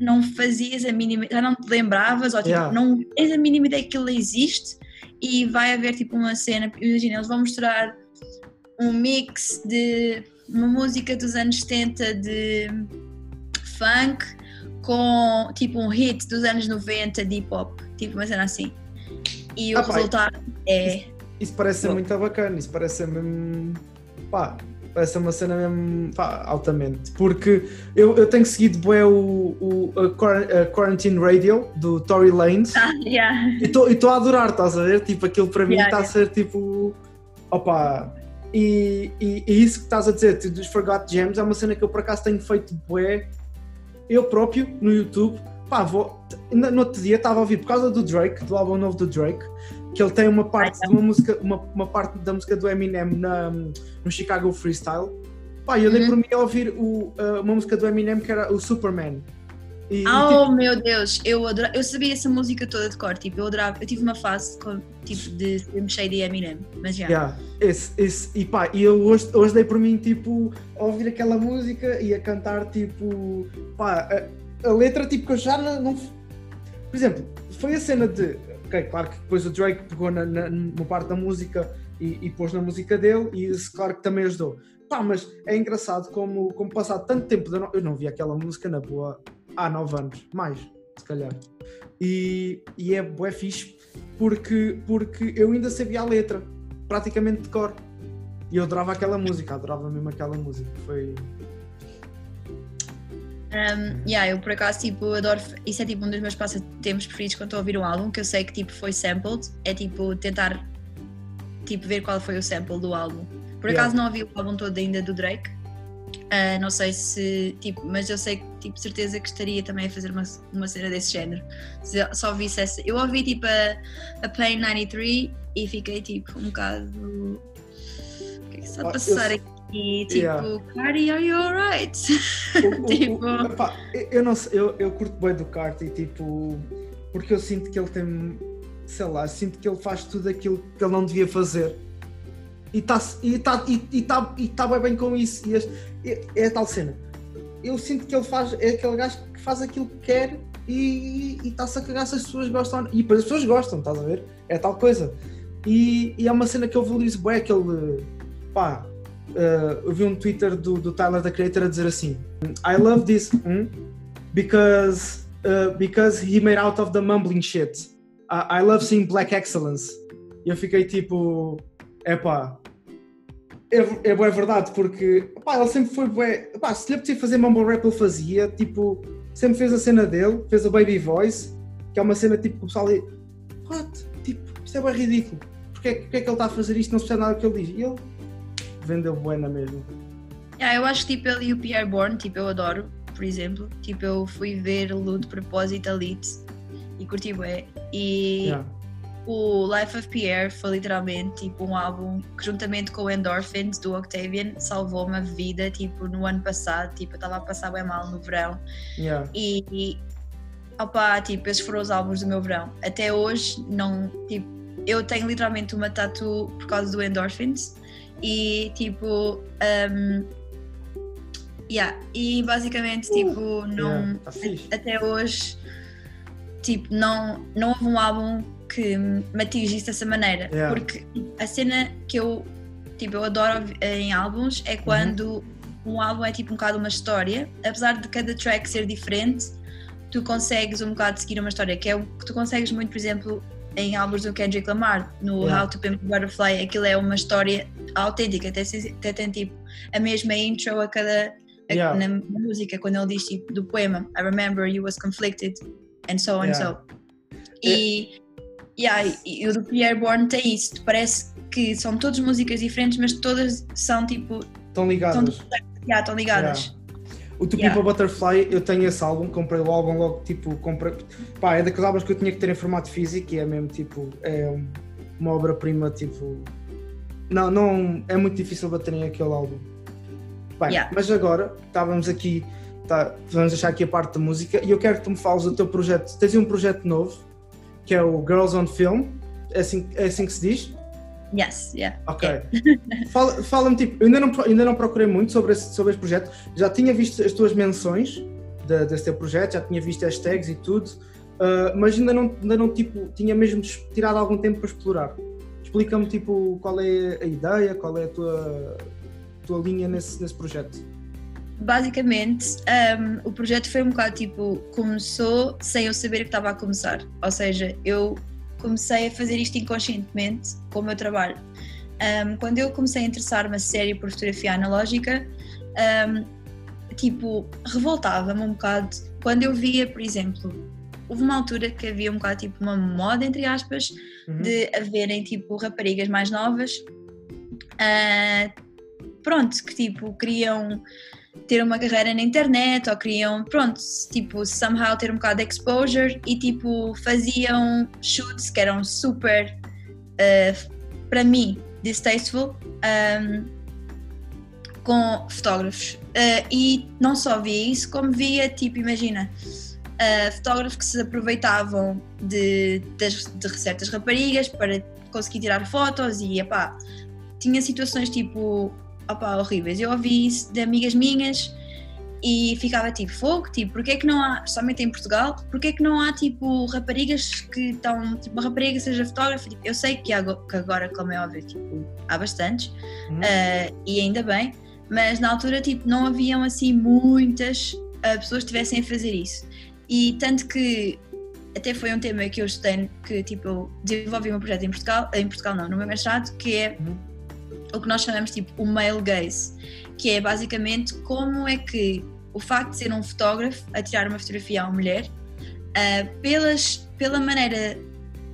não fazias a mínima, já não te lembravas ou tipo, Yeah. não tens a mínima ideia que aquilo existe e vai haver tipo uma cena, imagina, eles vão mostrar um mix de uma música dos anos 70 de funk com tipo um hit dos anos 90 de hip hop, tipo uma cena assim. E o Ah, pá, resultado é Isso parece ser muito bacana, isso parece ser mesmo. pá, parece ser uma cena mesmo. pá, altamente. Porque eu, eu tenho seguido bué o, o a Quar- a Quarantine Radio do Tory Lanez Ah, yeah. e estou a adorar, estás a ver? Tipo, aquilo para mim Yeah, está a ser tipo. opa. E, e, e isso que estás a dizer, tu, dos Forgot Gems, é uma cena que eu por acaso tenho feito bué, eu próprio, no YouTube. Pá, vou, no, outro dia estava a ouvir por causa do Drake, do álbum novo do Drake, que ele tem uma parte de uma música, uma, uma parte da música do Eminem na, no Chicago Freestyle. Pá, eu dei Uhum. por mim a ouvir o, uh, uma música do Eminem que era o Superman. E, Oh tipo, meu Deus, eu adorava, eu sabia essa música toda de cor, tipo, eu adorava, eu tive uma fase com, tipo, de ser cheio de Eminem, mas já. Yeah, esse, esse, e pá, e eu hoje, hoje dei por mim, tipo, a ouvir aquela música e a cantar, tipo, pá, a, a letra, tipo, que eu já não, não- Por exemplo, foi a cena de. Ok, claro que depois o Drake pegou na, na, numa parte da música e, e pôs na música dele, e isso, claro que também ajudou. Pá, mas é engraçado como, como passado tanto tempo, de eu não- eu não vi aquela música na boa há nove anos, mais, se calhar. E, e é bué fixe porque, porque eu ainda sabia a letra, praticamente de cor. E eu adorava aquela música, adorava mesmo aquela música. Foi. Um, yeah, eu por acaso tipo, adoro, isso é tipo um dos meus passatempos preferidos quando estou a ouvir um álbum, que eu sei que tipo foi sampled, é tipo tentar tipo ver qual foi o sample do álbum. Por Yeah. acaso não ouvi o álbum todo ainda do Drake. Ah, não sei se, tipo, mas eu sei que, tipo, certeza que estaria também a fazer uma, uma cena desse género. Se eu só ouvisse essa. Eu ouvi, tipo, a, a Pain 93 e fiquei, tipo, um bocado. O que é que está Ah, a eu passar sei- aqui? Tipo, Yeah. Cardi, are you alright? Tipo- o- epá, eu- eu não sei, eu, eu curto bem do Carti, tipo, porque eu sinto que ele tem, sei lá, sinto que ele faz tudo aquilo que ele não devia fazer. E está e tá, e, e tá, e tá bem, bem com isso. E este- é, é a tal cena. Eu sinto que ele faz, é aquele gajo que faz aquilo que quer e está-se a cagar se as pessoas gostam. E depois as pessoas gostam, estás a ver? É tal coisa. E, e é uma cena que eu valorizo bem, aquele. pá. eh, eu vi um Twitter do, do Tyler da Creator a dizer assim: I love this hmm, because uh, because he made out of the mumbling shit. I, I love seeing black excellence. E eu fiquei tipo, epá, é, é, é verdade, porque pá, ele sempre foi bué, pá, se lhe apetecia fazer mumble rap, ele fazia, tipo, sempre fez a cena dele, fez a Baby Voice, que é uma cena tipo que o pessoal diz, what? Tipo, isto é bem ridículo, porque é, é que ele está a fazer isto, não se percebe nada do que ele diz, e ele vendeu bué na mesma. Yeah, eu acho que tipo ele e o Pierre Bourne, tipo, eu adoro, por exemplo. Tipo, eu fui ver o Lu de propósito a Leeds e curti bué. E Yeah. O Life of Pierre foi literalmente tipo um álbum que juntamente com o Endorphins do Octavian salvou-me a vida, tipo, no ano passado. Tipo, eu estava a passar bem mal no verão Yeah. e, e opá, tipo, esses foram os álbuns do meu verão. Até hoje, não, tipo, eu tenho literalmente uma tatu por causa do Endorphins e tipo, um, yeah, e basicamente, tipo, não, Yeah, tá até hoje, tipo, não, não houve um álbum que me atingisse dessa maneira, Yeah. porque a cena que eu, tipo, eu adoro em álbuns é quando um álbum é tipo um bocado uma história, apesar de cada track ser diferente, tu consegues um bocado seguir uma história, que é o que tu consegues muito, por exemplo, em álbuns do Kendrick Lamar, no Yeah. How to Pimp Butterfly, aquilo é uma história autêntica, até, até tem tipo a mesma intro a cada a- Yeah. na música, quando ele diz tipo do poema I remember you was conflicted and so on Yeah. so. E, yeah, e, o do Pierre Bourne tem isso, parece que são todas músicas diferentes, mas todas são tipo, Estão ligados. yeah, estão ligadas. O To Yeah. Butterfly, eu tenho esse álbum, comprei o álbum logo, tipo, comprei. Pá, é daqueles álbuns que eu tinha que ter em formato físico e é mesmo, tipo, é um- uma obra-prima, tipo. Não, não. É muito difícil baterem aquele álbum. Bem, Yeah. mas agora, estávamos aqui, tá, vamos deixar aqui a parte da música e eu quero que tu me fales do teu projeto. Tens um projeto novo, que é o Girls on Film, é assim, é assim que se diz? Yes, yeah. Ok. é. Fala- Fala-me, tipo, eu ainda não, ainda não procurei muito sobre esse, sobre esse projeto. Já tinha visto as tuas menções de- desse teu projeto, já tinha visto hashtags e tudo, ah, mas ainda não, ainda não tipo, tinha mesmo tirado algum tempo para explorar. Explica-me, tipo, qual é a ideia, qual é a tua, tua linha nesse, nesse projeto. Basicamente, um, o projeto foi um bocado tipo, começou sem eu saber que estava a começar. Ou seja, eu comecei a fazer isto inconscientemente com o meu trabalho. Um, quando eu comecei a interessar-me a sério por fotografia analógica, um, tipo, revoltava-me um bocado quando eu via, por exemplo, houve uma altura que havia um bocado tipo uma moda, entre aspas, Uhum. de haverem tipo raparigas mais novas, ah, pronto, que tipo queriam ter uma carreira na internet ou queriam, pronto, tipo, somehow ter um bocado de exposure e tipo faziam shoots que eram super, ah, para mim, distasteful. ahm, com fotógrafos Ah, e não só via isso, como via, tipo, imagina, ah, fotógrafos que se aproveitavam de, das, de certas raparigas para conseguir tirar fotos e, epá, tinha situações tipo, opá, horríveis. Eu ouvi isso de amigas minhas e ficava tipo, fogo, tipo, porque é que não há, somente em Portugal, porque é que não há tipo raparigas que estão, tipo, uma rapariga que seja fotógrafa? Tipo, eu sei que, ago- que agora, como é óbvio, tipo, há bastantes Uhum. ah, e ainda bem, mas na altura tipo, não haviam assim muitas ah, pessoas que estivessem a fazer isso. E tanto que até foi um tema que eu estudei, que tipo, eu desenvolvi um projeto em Portugal, em Portugal não, no meu mestrado, que é Uhum. O que nós chamamos tipo o male gaze, que é basicamente como é que o facto de ser um fotógrafo a tirar uma fotografia a uma mulher, ah, pelas, pela maneira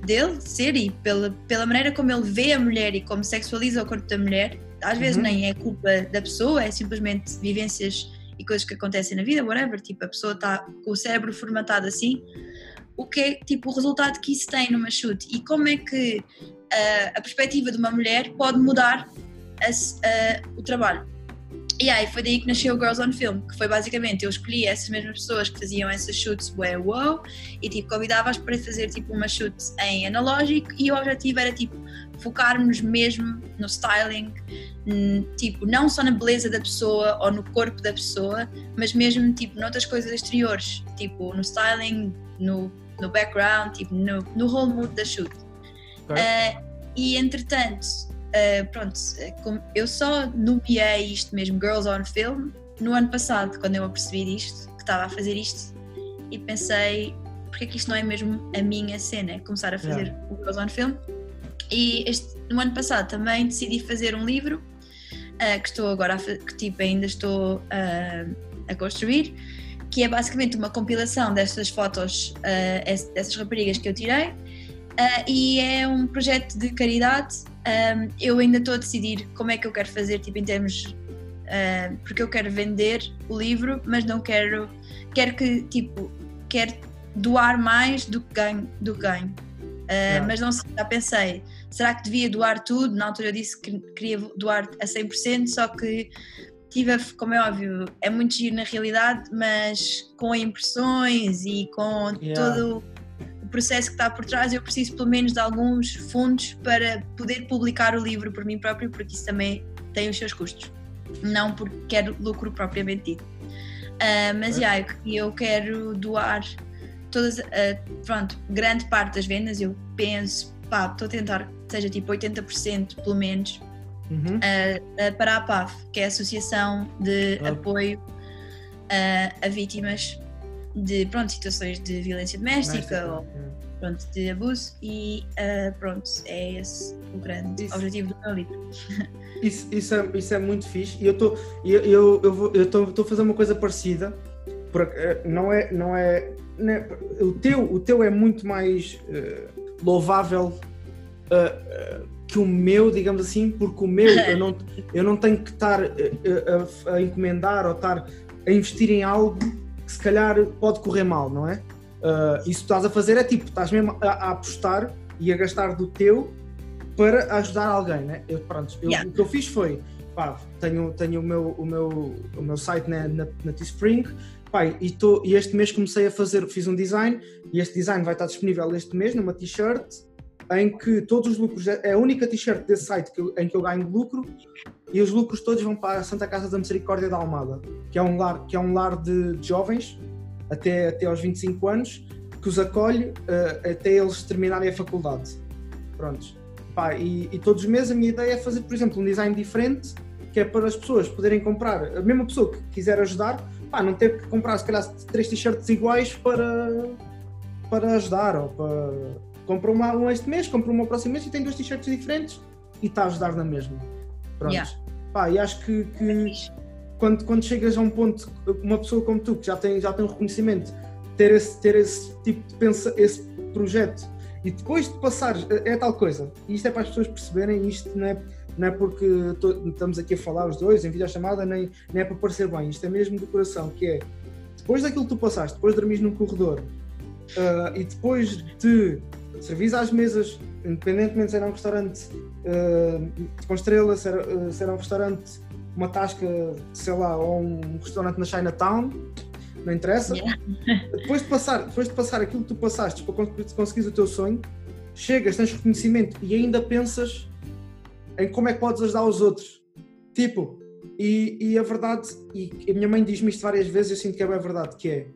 dele de ser e pela, pela maneira como ele vê a mulher e como sexualiza o corpo da mulher, às vezes Uhum. nem é culpa da pessoa, é simplesmente vivências e coisas que acontecem na vida, whatever, tipo, a pessoa está com o cérebro formatado assim, o que é tipo o resultado que isso tem numa shoot e como é que ah, a perspectiva de uma mulher pode mudar a a- o trabalho. E aí foi daí que nasceu o Girls on Film, que foi basicamente eu escolhi essas mesmas pessoas que faziam essas shoots wow, e tipo convidava-as para fazer tipo uma shoot em analógico e o objetivo era tipo focarmos mesmo no styling, hum, tipo não só na beleza da pessoa ou no corpo da pessoa, mas mesmo tipo noutras coisas exteriores, tipo no styling, no, no background, tipo no, no whole mood da shoot. Ok. Ah, e entretanto, ah, pronto, como eu só nomeei isto mesmo, Girls on Film, no ano passado, quando eu apercebi disto, que estava a fazer isto, e pensei, porque é que isto não é mesmo a minha cena? é Começar a fazer Yeah. o Girls on Film. E este, no ano passado também decidi fazer um livro, ah, que estou agora, a, que tipo ainda estou ah, a construir, que é basicamente uma compilação destas fotos, es- dessas raparigas que eu tirei, ah, e é um projeto de caridade. Ah, eu ainda estou a decidir como é que eu quero fazer, tipo em termos. ah, porque eu quero vender o livro, mas não quero. Quero que, tipo, quero doar mais do que ganho. Do que ganho. Yeah. Mas não sei, já pensei, será que devia doar tudo? Na altura eu disse que queria doar a 100%, só que tive, a- como é óbvio, é muito giro na realidade, mas com impressões e com Yeah. todo processo que está por trás, eu preciso pelo menos de alguns fundos para poder publicar o livro por mim próprio, porque isso também tem os seus custos, não porque quero lucro propriamente dito. Ah, mas Ok. yeah, eu, quero doar todas, ah, pronto, grande parte das vendas, eu penso, pá, estou a tentar que seja tipo 80% pelo menos, Uhum. ah, para a PAF, que é a Associação de Ah. Apoio a Vítimas de pronto, situações de violência doméstica ou pronto, de abuso e ah, pronto, é esse o grande Isso. objetivo do meu livro. Isso, isso, é, isso é muito fixe e eu estou eu, eu, eu vou- eu a fazer uma coisa parecida porque eh, não é não é, não é- o teu o teu é muito mais eh, louvável eh, eh, que o meu digamos assim porque o meu eu não eu não tenho que estar eh, a, a encomendar ou estar a investir em algo que se calhar pode correr mal não é Eh, isso que estás a fazer é tipo estás mesmo a, a apostar e a gastar do teu para ajudar alguém, né? Eu, pronto, eu- Yeah. o que eu fiz foi, pá, tenho, tenho o, meu, o, meu, o meu site na, na, na Teespring, pá, e, tô, e este mês comecei a fazer, fiz um design, e este design vai estar disponível este mês numa t-shirt, em que todos os lucros, é a única t-shirt desse site que, em que eu ganho lucro e os lucros todos vão para a Santa Casa da Misericórdia da Almada, que é um lar, que é um lar de, de jovens até, até aos 25 anos que os acolhe uh, até eles terminarem a faculdade. Prontos. Pá, e, e, todos os meses a minha ideia é fazer, por exemplo, um design diferente, que é para as pessoas poderem comprar, a mesma pessoa que quiser ajudar, pá, não ter que comprar se calhar três t-shirts iguais para, para ajudar, ou para... compra uma um este mês, compra uma próximo mês e tem dois t-shirts diferentes e está a ajudar na mesma. Pronto. Yeah. Pá, e acho que, que quando, quando chegas a um ponto, uma pessoa como tu, que já tem, já tem um reconhecimento, ter esse, ter esse tipo de pensa, esse projeto e depois de passar, é, é tal coisa, e isto é para as pessoas perceberem, isto não é, não é porque estamos aqui a falar os dois em videochamada, nem, nem é para parecer bem, isto é mesmo do coração, que é depois daquilo que tu passaste, depois de dormir num corredor uh, e depois de servir às mesas, independentemente se era um restaurante uh, com estrela, se era, uh, se era um restaurante, uma tasca, sei lá, ou um restaurante na Chinatown, não interessa. Yeah. Depois, de passar, depois de passar aquilo que tu passaste para conseguir o teu sonho, chegas, tens reconhecimento e ainda pensas em como é que podes ajudar os outros. Tipo, e, e a verdade, e a minha mãe diz-me isto várias vezes, eu sinto que é bem verdade, que é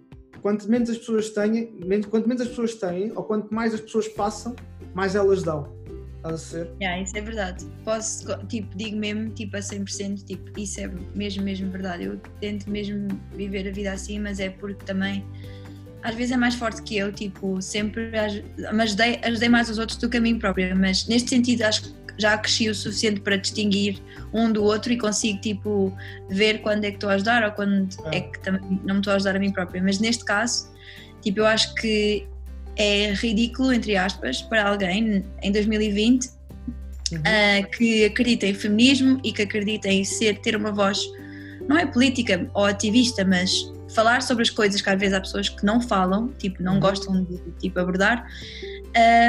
quanto menos as pessoas têm, quanto menos as pessoas têm, ou quanto mais as pessoas passam, mais elas dão a ser. Yeah, isso é verdade. Posso, tipo, digo mesmo, tipo, a 100%, tipo, isso é mesmo, mesmo verdade. Eu tento mesmo viver a vida assim, mas é porque também, às vezes é mais forte que eu, tipo, sempre, mas ajudei, ajudei mais os outros do que a mim própria, mas neste sentido acho que já cresci o suficiente para distinguir um do outro e consigo, tipo, ver quando é que estou a ajudar ou quando é, é que também não me estou a ajudar a mim própria. Mas neste caso, tipo, eu acho que é ridículo, entre aspas, para alguém em 2020 uhum. uh, que acredita em feminismo e que acredita em ser, ter uma voz, não é política ou ativista, mas falar sobre as coisas que às vezes há pessoas que não falam, tipo, não uhum. gostam de tipo, abordar.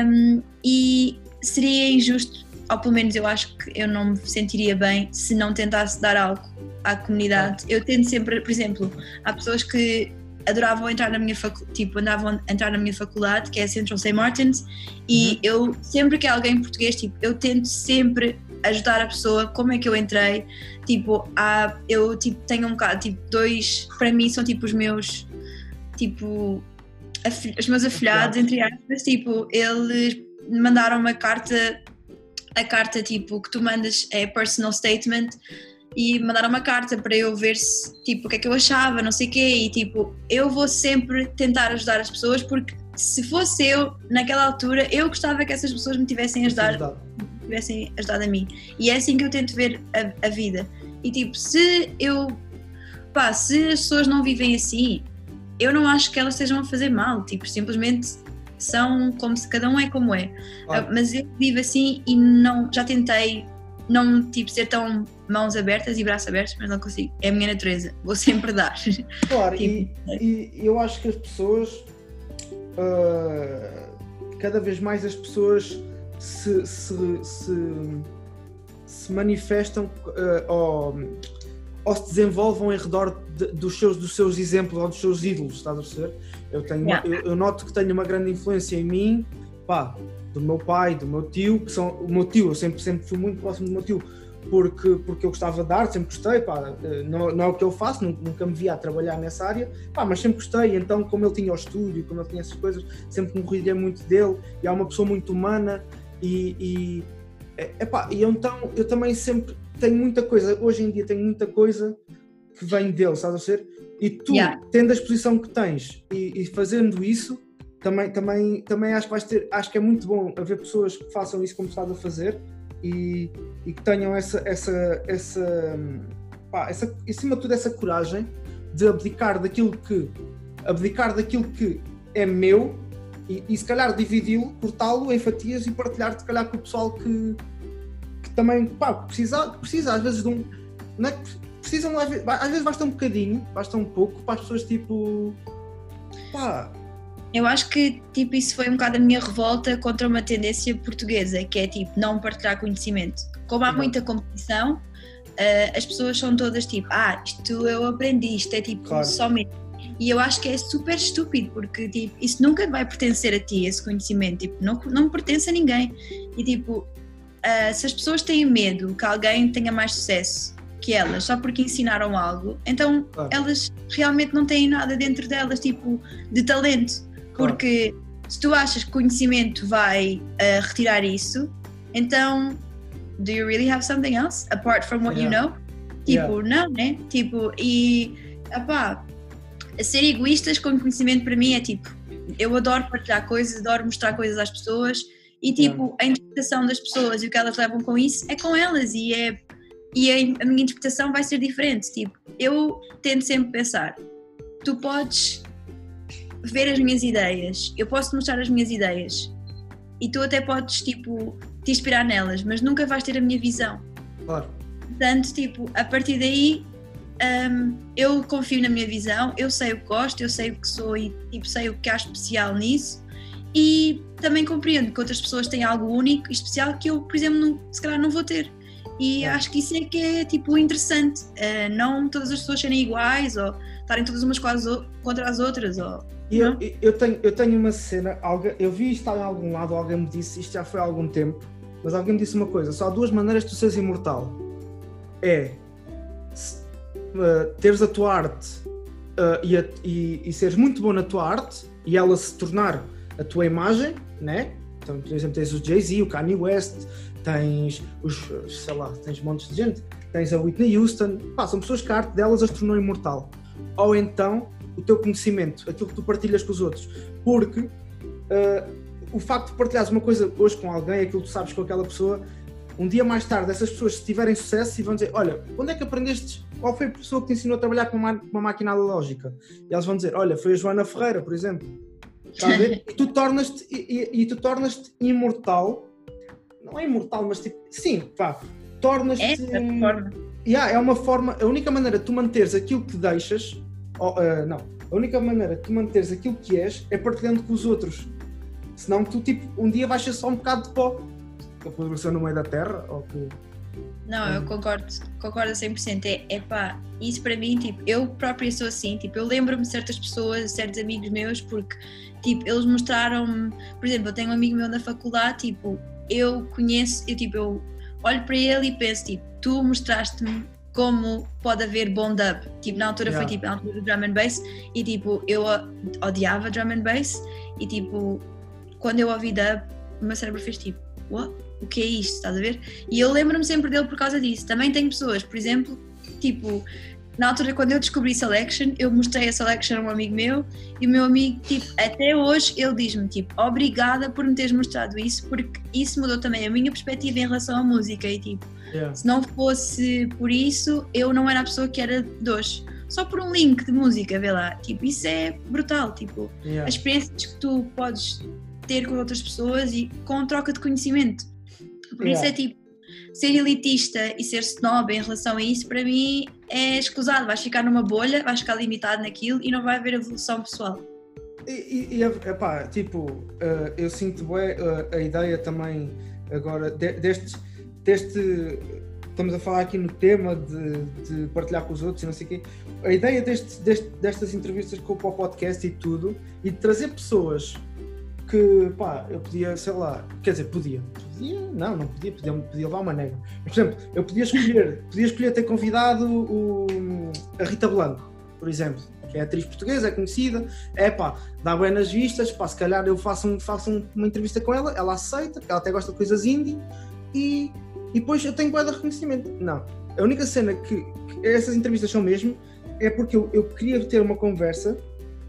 Um, e seria injusto, ou pelo menos eu acho que eu não me sentiria bem se não tentasse dar algo à comunidade. Eu tento sempre, por exemplo, há pessoas que adoravam entrar na minha faculdade, tipo, andavam a entrar na minha faculdade, que é a Central St. Martins, e uhum. eu, sempre que há alguém português, tipo, eu tento sempre ajudar a pessoa, como é que eu entrei, tipo, há, eu, tipo, tenho um bocado, tipo, dois, para mim são, tipo, os meus, tipo, os meus afilhados, entre aspas, tipo, eles mandaram uma carta, a carta, tipo, que tu mandas é personal statement, e mandaram uma carta para eu ver se, tipo, o que é que eu achava, não sei o quê, e tipo, eu vou sempre tentar ajudar as pessoas porque se fosse eu, naquela altura, eu gostava que essas pessoas me tivessem ajudado, tivessem ajudado a mim. E é assim que eu tento ver a, a vida. E tipo, se eu, pá, se as pessoas não vivem assim, eu não acho que elas estejam a fazer mal, tipo, simplesmente são como se cada um é como é. Ah. Mas eu vivo assim e não, já tentei não tipo ser tão mãos abertas e braços abertos, mas não consigo. É a minha natureza, vou sempre dar. Claro, tipo, e, e, eu acho que as pessoas, uh, cada vez mais as pessoas se, se, se, se manifestam uh, ou, ou, se desenvolvam em redor de, dos, seus, dos seus exemplos ou dos seus ídolos, estás a perceber? Eu, tenho, yeah. eu, eu noto que tenho uma grande influência em mim, pá, do meu pai, do meu tio, que são o meu tio, eu sempre, sempre fui muito próximo do meu tio, porque, porque eu gostava de arte, sempre gostei, pá, eh, não, não é o que eu faço, nunca me via a trabalhar nessa área, pá, mas sempre gostei, então como ele tinha o estúdio, como ele tinha essas coisas, sempre me ria muito dele, e é uma pessoa muito humana, e, e, é, epá, e então eu também sempre tenho muita coisa, hoje em dia tenho muita coisa que vem dele, sabes a ser? E tu, yeah. tendo a exposição que tens e, e fazendo isso, também, também, também acho que vais ter, acho que é muito bom haver pessoas que façam isso como estás a fazer e, e que tenham essa, essa, essa, pá, essa, acima de tudo, essa coragem de abdicar daquilo que abdicar daquilo que é meu e, e se calhar dividi-lo, cortá-lo em fatias e partilhar se calhar com o pessoal que, que também pá, precisa, precisa às vezes de um. Não é que precisam, às vezes, às vezes basta um bocadinho, basta um pouco para as pessoas tipo. Pá, eu acho que tipo isso foi um bocado a minha revolta contra uma tendência portuguesa, que é tipo não partilhar conhecimento. Como há muita competição, uh, as pessoas são todas tipo, ah, isto eu aprendi, isto é tipo claro. somente. E eu acho que é super estúpido, porque tipo, isso nunca vai pertencer a ti, esse conhecimento, tipo, não, não pertence a ninguém. E tipo, uh, se as pessoas têm medo que alguém tenha mais sucesso que elas, só porque ensinaram algo, então Claro. elas realmente não têm nada dentro delas, tipo, de talento. Porque se tu achas que conhecimento vai uh, retirar isso, então, do you really have something else apart from what you Yeah. know? Tipo, não, né? Tipo, e, opá, ser egoístas com conhecimento para mim é tipo, eu adoro partilhar coisas, adoro mostrar coisas às pessoas e tipo, a interpretação das pessoas e o que elas levam com isso é com elas e é e a, minha interpretação vai ser diferente. Tipo, eu tento sempre pensar, tu podes ver as minhas ideias, eu posso te mostrar as minhas ideias e tu até podes tipo te inspirar nelas, mas nunca vais ter a minha visão. Claro. Portanto, tipo, a partir daí hum, eu confio na minha visão, eu sei o que gosto, eu sei o que sou e tipo, sei o que há especial nisso e também compreendo que outras pessoas têm algo único e especial que eu, por exemplo, não, se calhar não vou ter. E Claro. acho que isso é que é tipo interessante, eh, não todas as pessoas serem iguais ou estarem todas umas contra as outras. Ou, E eu, eu, tenho, eu tenho uma cena, alguém, eu vi isto em algum lado, alguém me disse, isto já foi há algum tempo, mas alguém me disse uma coisa: só há duas maneiras de tu seres imortal. É uh, teres a tua arte uh, e, a- e- e seres muito bom na tua arte e ela se tornar a tua imagem, né? Então, por exemplo, tens o Jay-Z, o Kanye West, tens os, sei lá, tens montes de gente, tens a Whitney Houston, pá, são pessoas que a arte delas as tornou imortal. Ou então o teu conhecimento, aquilo que tu partilhas com os outros. Porque ah, o facto de partilhares uma coisa hoje com alguém, aquilo que tu sabes com aquela pessoa, um dia mais tarde, essas pessoas, se tiverem sucesso, e vão dizer: Olha, onde é que aprendeste? Qual foi a pessoa que te ensinou a trabalhar com uma, uma máquina analógica? E elas vão dizer: Olha, foi a Joana Ferreira, por exemplo. Está a ver? E tu tornas-te tornas-te imortal. Não é imortal, mas tipo, sim, pá, tornas-te. é, forma. Yeah, é uma forma, a única maneira de tu manteres aquilo que deixas, ou, ah, não, a única maneira de tu manteres aquilo que és é partilhando com os outros. Senão tu, tipo, um dia vais ser só um bocado de pó. Que apodreceu no meio da terra, ou que. Não, eu concordo, concordo a 100%. É, é pá, isso para mim, tipo, eu própria sou assim, tipo, eu lembro-me de certas pessoas, certos amigos meus, porque, tipo, eles mostraram-me, por exemplo, eu tenho um amigo meu na faculdade, tipo, eu conheço, eu, tipo, eu olho para ele e penso, tipo, tu mostraste-me como pode haver bom dub. Tipo, na altura Yeah. foi, tipo, na altura do drum and bass, e, tipo, eu odiava drum and bass, e, tipo, quando eu ouvi dub, o meu cérebro fez, tipo, what? O que é isto? Estás a ver? E eu lembro-me sempre dele por causa disso. Também tenho pessoas, por exemplo, tipo, na altura quando eu descobri Selection, eu mostrei a Selection a um amigo meu e o meu amigo, tipo, até hoje ele diz-me, tipo, obrigada por me teres mostrado isso, porque isso mudou também a minha perspectiva em relação à música e tipo, Yeah. se não fosse por isso, eu não era a pessoa que era de hoje. Só por um link de música, vê lá. Tipo, isso é brutal, tipo, Yeah. as experiências que tu podes ter com outras pessoas e com troca de conhecimento. Por isso Yeah. é tipo, ser elitista e ser snob em relação a isso, para mim é escusado. Vais ficar numa bolha, vais ficar limitado naquilo e não vai haver evolução pessoal. E, e, e epá, tipo, eh, eu sinto bem a ideia também agora de- deste, deste. Estamos a falar aqui no tema de, de partilhar com os outros e não sei o quê. A ideia deste, deste- destas entrevistas com o podcast e tudo, e de trazer pessoas que, pá, eu podia, sei lá, quer dizer, podia. Podia? Não, não podia, podia, podia levar uma nega. Por exemplo, eu podia escolher, podia escolher ter convidado o, a Rita Blanco, por exemplo, que é atriz portuguesa, é conhecida, é pá, dá bem nas vistas, pá, se calhar eu faço, faço um- uma entrevista com ela, ela aceita, porque ela até gosta de coisas indie, e, e depois eu tenho de reconhecimento. Não, a única cena que, que essas entrevistas são mesmo, é porque eu, eu queria ter uma conversa,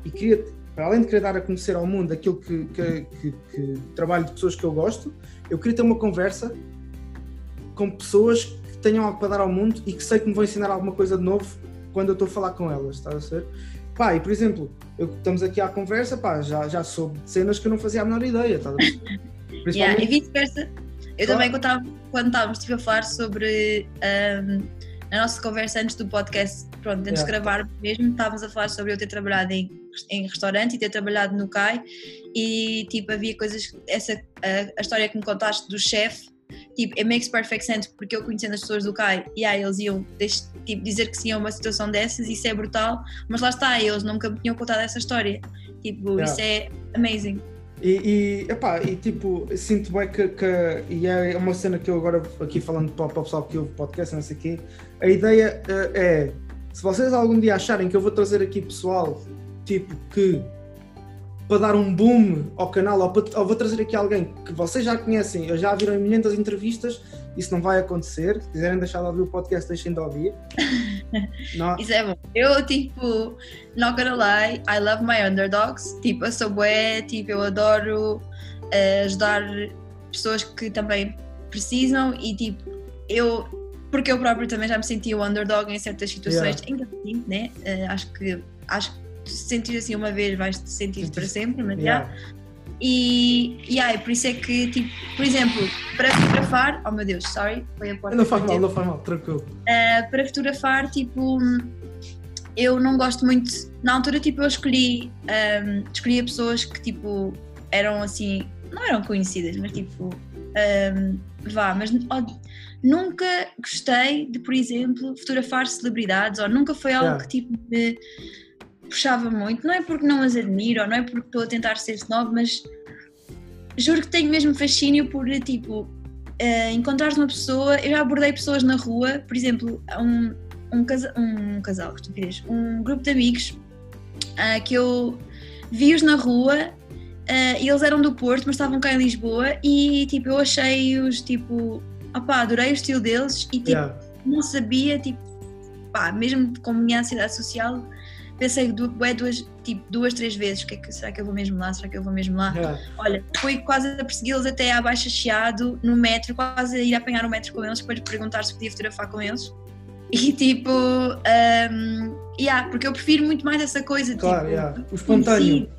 e queria, para além de querer dar a conhecer ao mundo aquilo que, que, que- que trabalho de pessoas que eu gosto, eu queria ter uma conversa com pessoas que tenham algo para dar ao mundo e que sei que me vão ensinar alguma coisa de novo quando eu estou a falar com elas, estás a ser? Pá, e por exemplo, eu- estamos aqui à conversa, pá, já, já soube de cenas que eu não fazia a menor ideia, estás a ver? Yeah, Principalmente, e vice-versa. Eu Claro. também, quando, estava, quando estávamos tipo, a falar sobre ahm, a nossa conversa antes do podcast, pronto, antes de Yeah. gravar mesmo, estávamos a falar sobre eu ter trabalhado em, em restaurante e ter trabalhado no CAI e tipo, havia coisas, essa, a, a história que me contaste do chefe, tipo, it makes perfect sense porque eu conhecendo as pessoas do CAI, e aí eles iam tipo, dizer que sim a uma situação dessas, isso é brutal, mas lá está, eles nunca me tinham contado essa história. Tipo, Yeah. isso é amazing. E, e, epá, e tipo, sinto bem que, que- E é uma cena que eu agora, aqui falando para, para o pessoal que ouve o podcast, não sei o quê, a ideia eh, é: se vocês algum dia acharem que eu vou trazer aqui pessoal, tipo, que. para dar um boom ao canal, ou, para- ou vou trazer aqui alguém que vocês já conhecem, ou já viram em milhares de entrevistas, isso não vai acontecer. Se quiserem deixar de ouvir o podcast, deixem de ouvir. Não, Isso é bom. Eu, tipo, not gonna lie, I love my underdogs. Tipo, eu sou bué, tipo, eu adoro eh, ajudar pessoas que também precisam e, tipo, eu, porque eu próprio também já me senti o underdog em certas situações, ainda assim, né? Eh, acho que, acho que se sentir assim uma vez vais te sentir para sempre, mas já. yeah. E, e aí, por isso é que, tipo, por exemplo, para fotografar, oh meu Deus, sorry, foi a porta. Não faz mal, não faz mal, tranquilo. Uh, para fotografar, tipo, eu não gosto muito. Na altura, tipo, eu escolhi, um, escolhia pessoas que, tipo, eram assim, não eram conhecidas, mas tipo, um, vá, mas nunca gostei de, por exemplo, fotografar celebridades, ou nunca foi algo Yeah. que, tipo, me puxava muito. Não é porque não as admiro, ou não é porque estou a tentar ser snob, mas juro que tenho mesmo fascínio por, tipo, uh, encontrares uma pessoa. Eu já abordei pessoas na rua, por exemplo, um, um, casa, um casal, que estupidez, um grupo de amigos uh, que eu vi-os na rua. uh, e eles eram do Porto, mas estavam cá em Lisboa e tipo, eu achei-os tipo, opá, adorei o estilo deles e tipo, Yeah. não sabia, tipo, pá, mesmo com a minha ansiedade social, pensei bué, duas, tipo, duas, três vezes, que é que, será que eu vou mesmo lá, será que eu vou mesmo lá? Yeah. Olha, fui quase a persegui-los até à Baixa Chiado, no metro, quase a ir apanhar o metro com eles, depois de perguntar se podia fotografar com eles. E tipo, um, yeah, porque eu prefiro muito mais essa coisa, Claro, tipo, yeah. o espontâneo.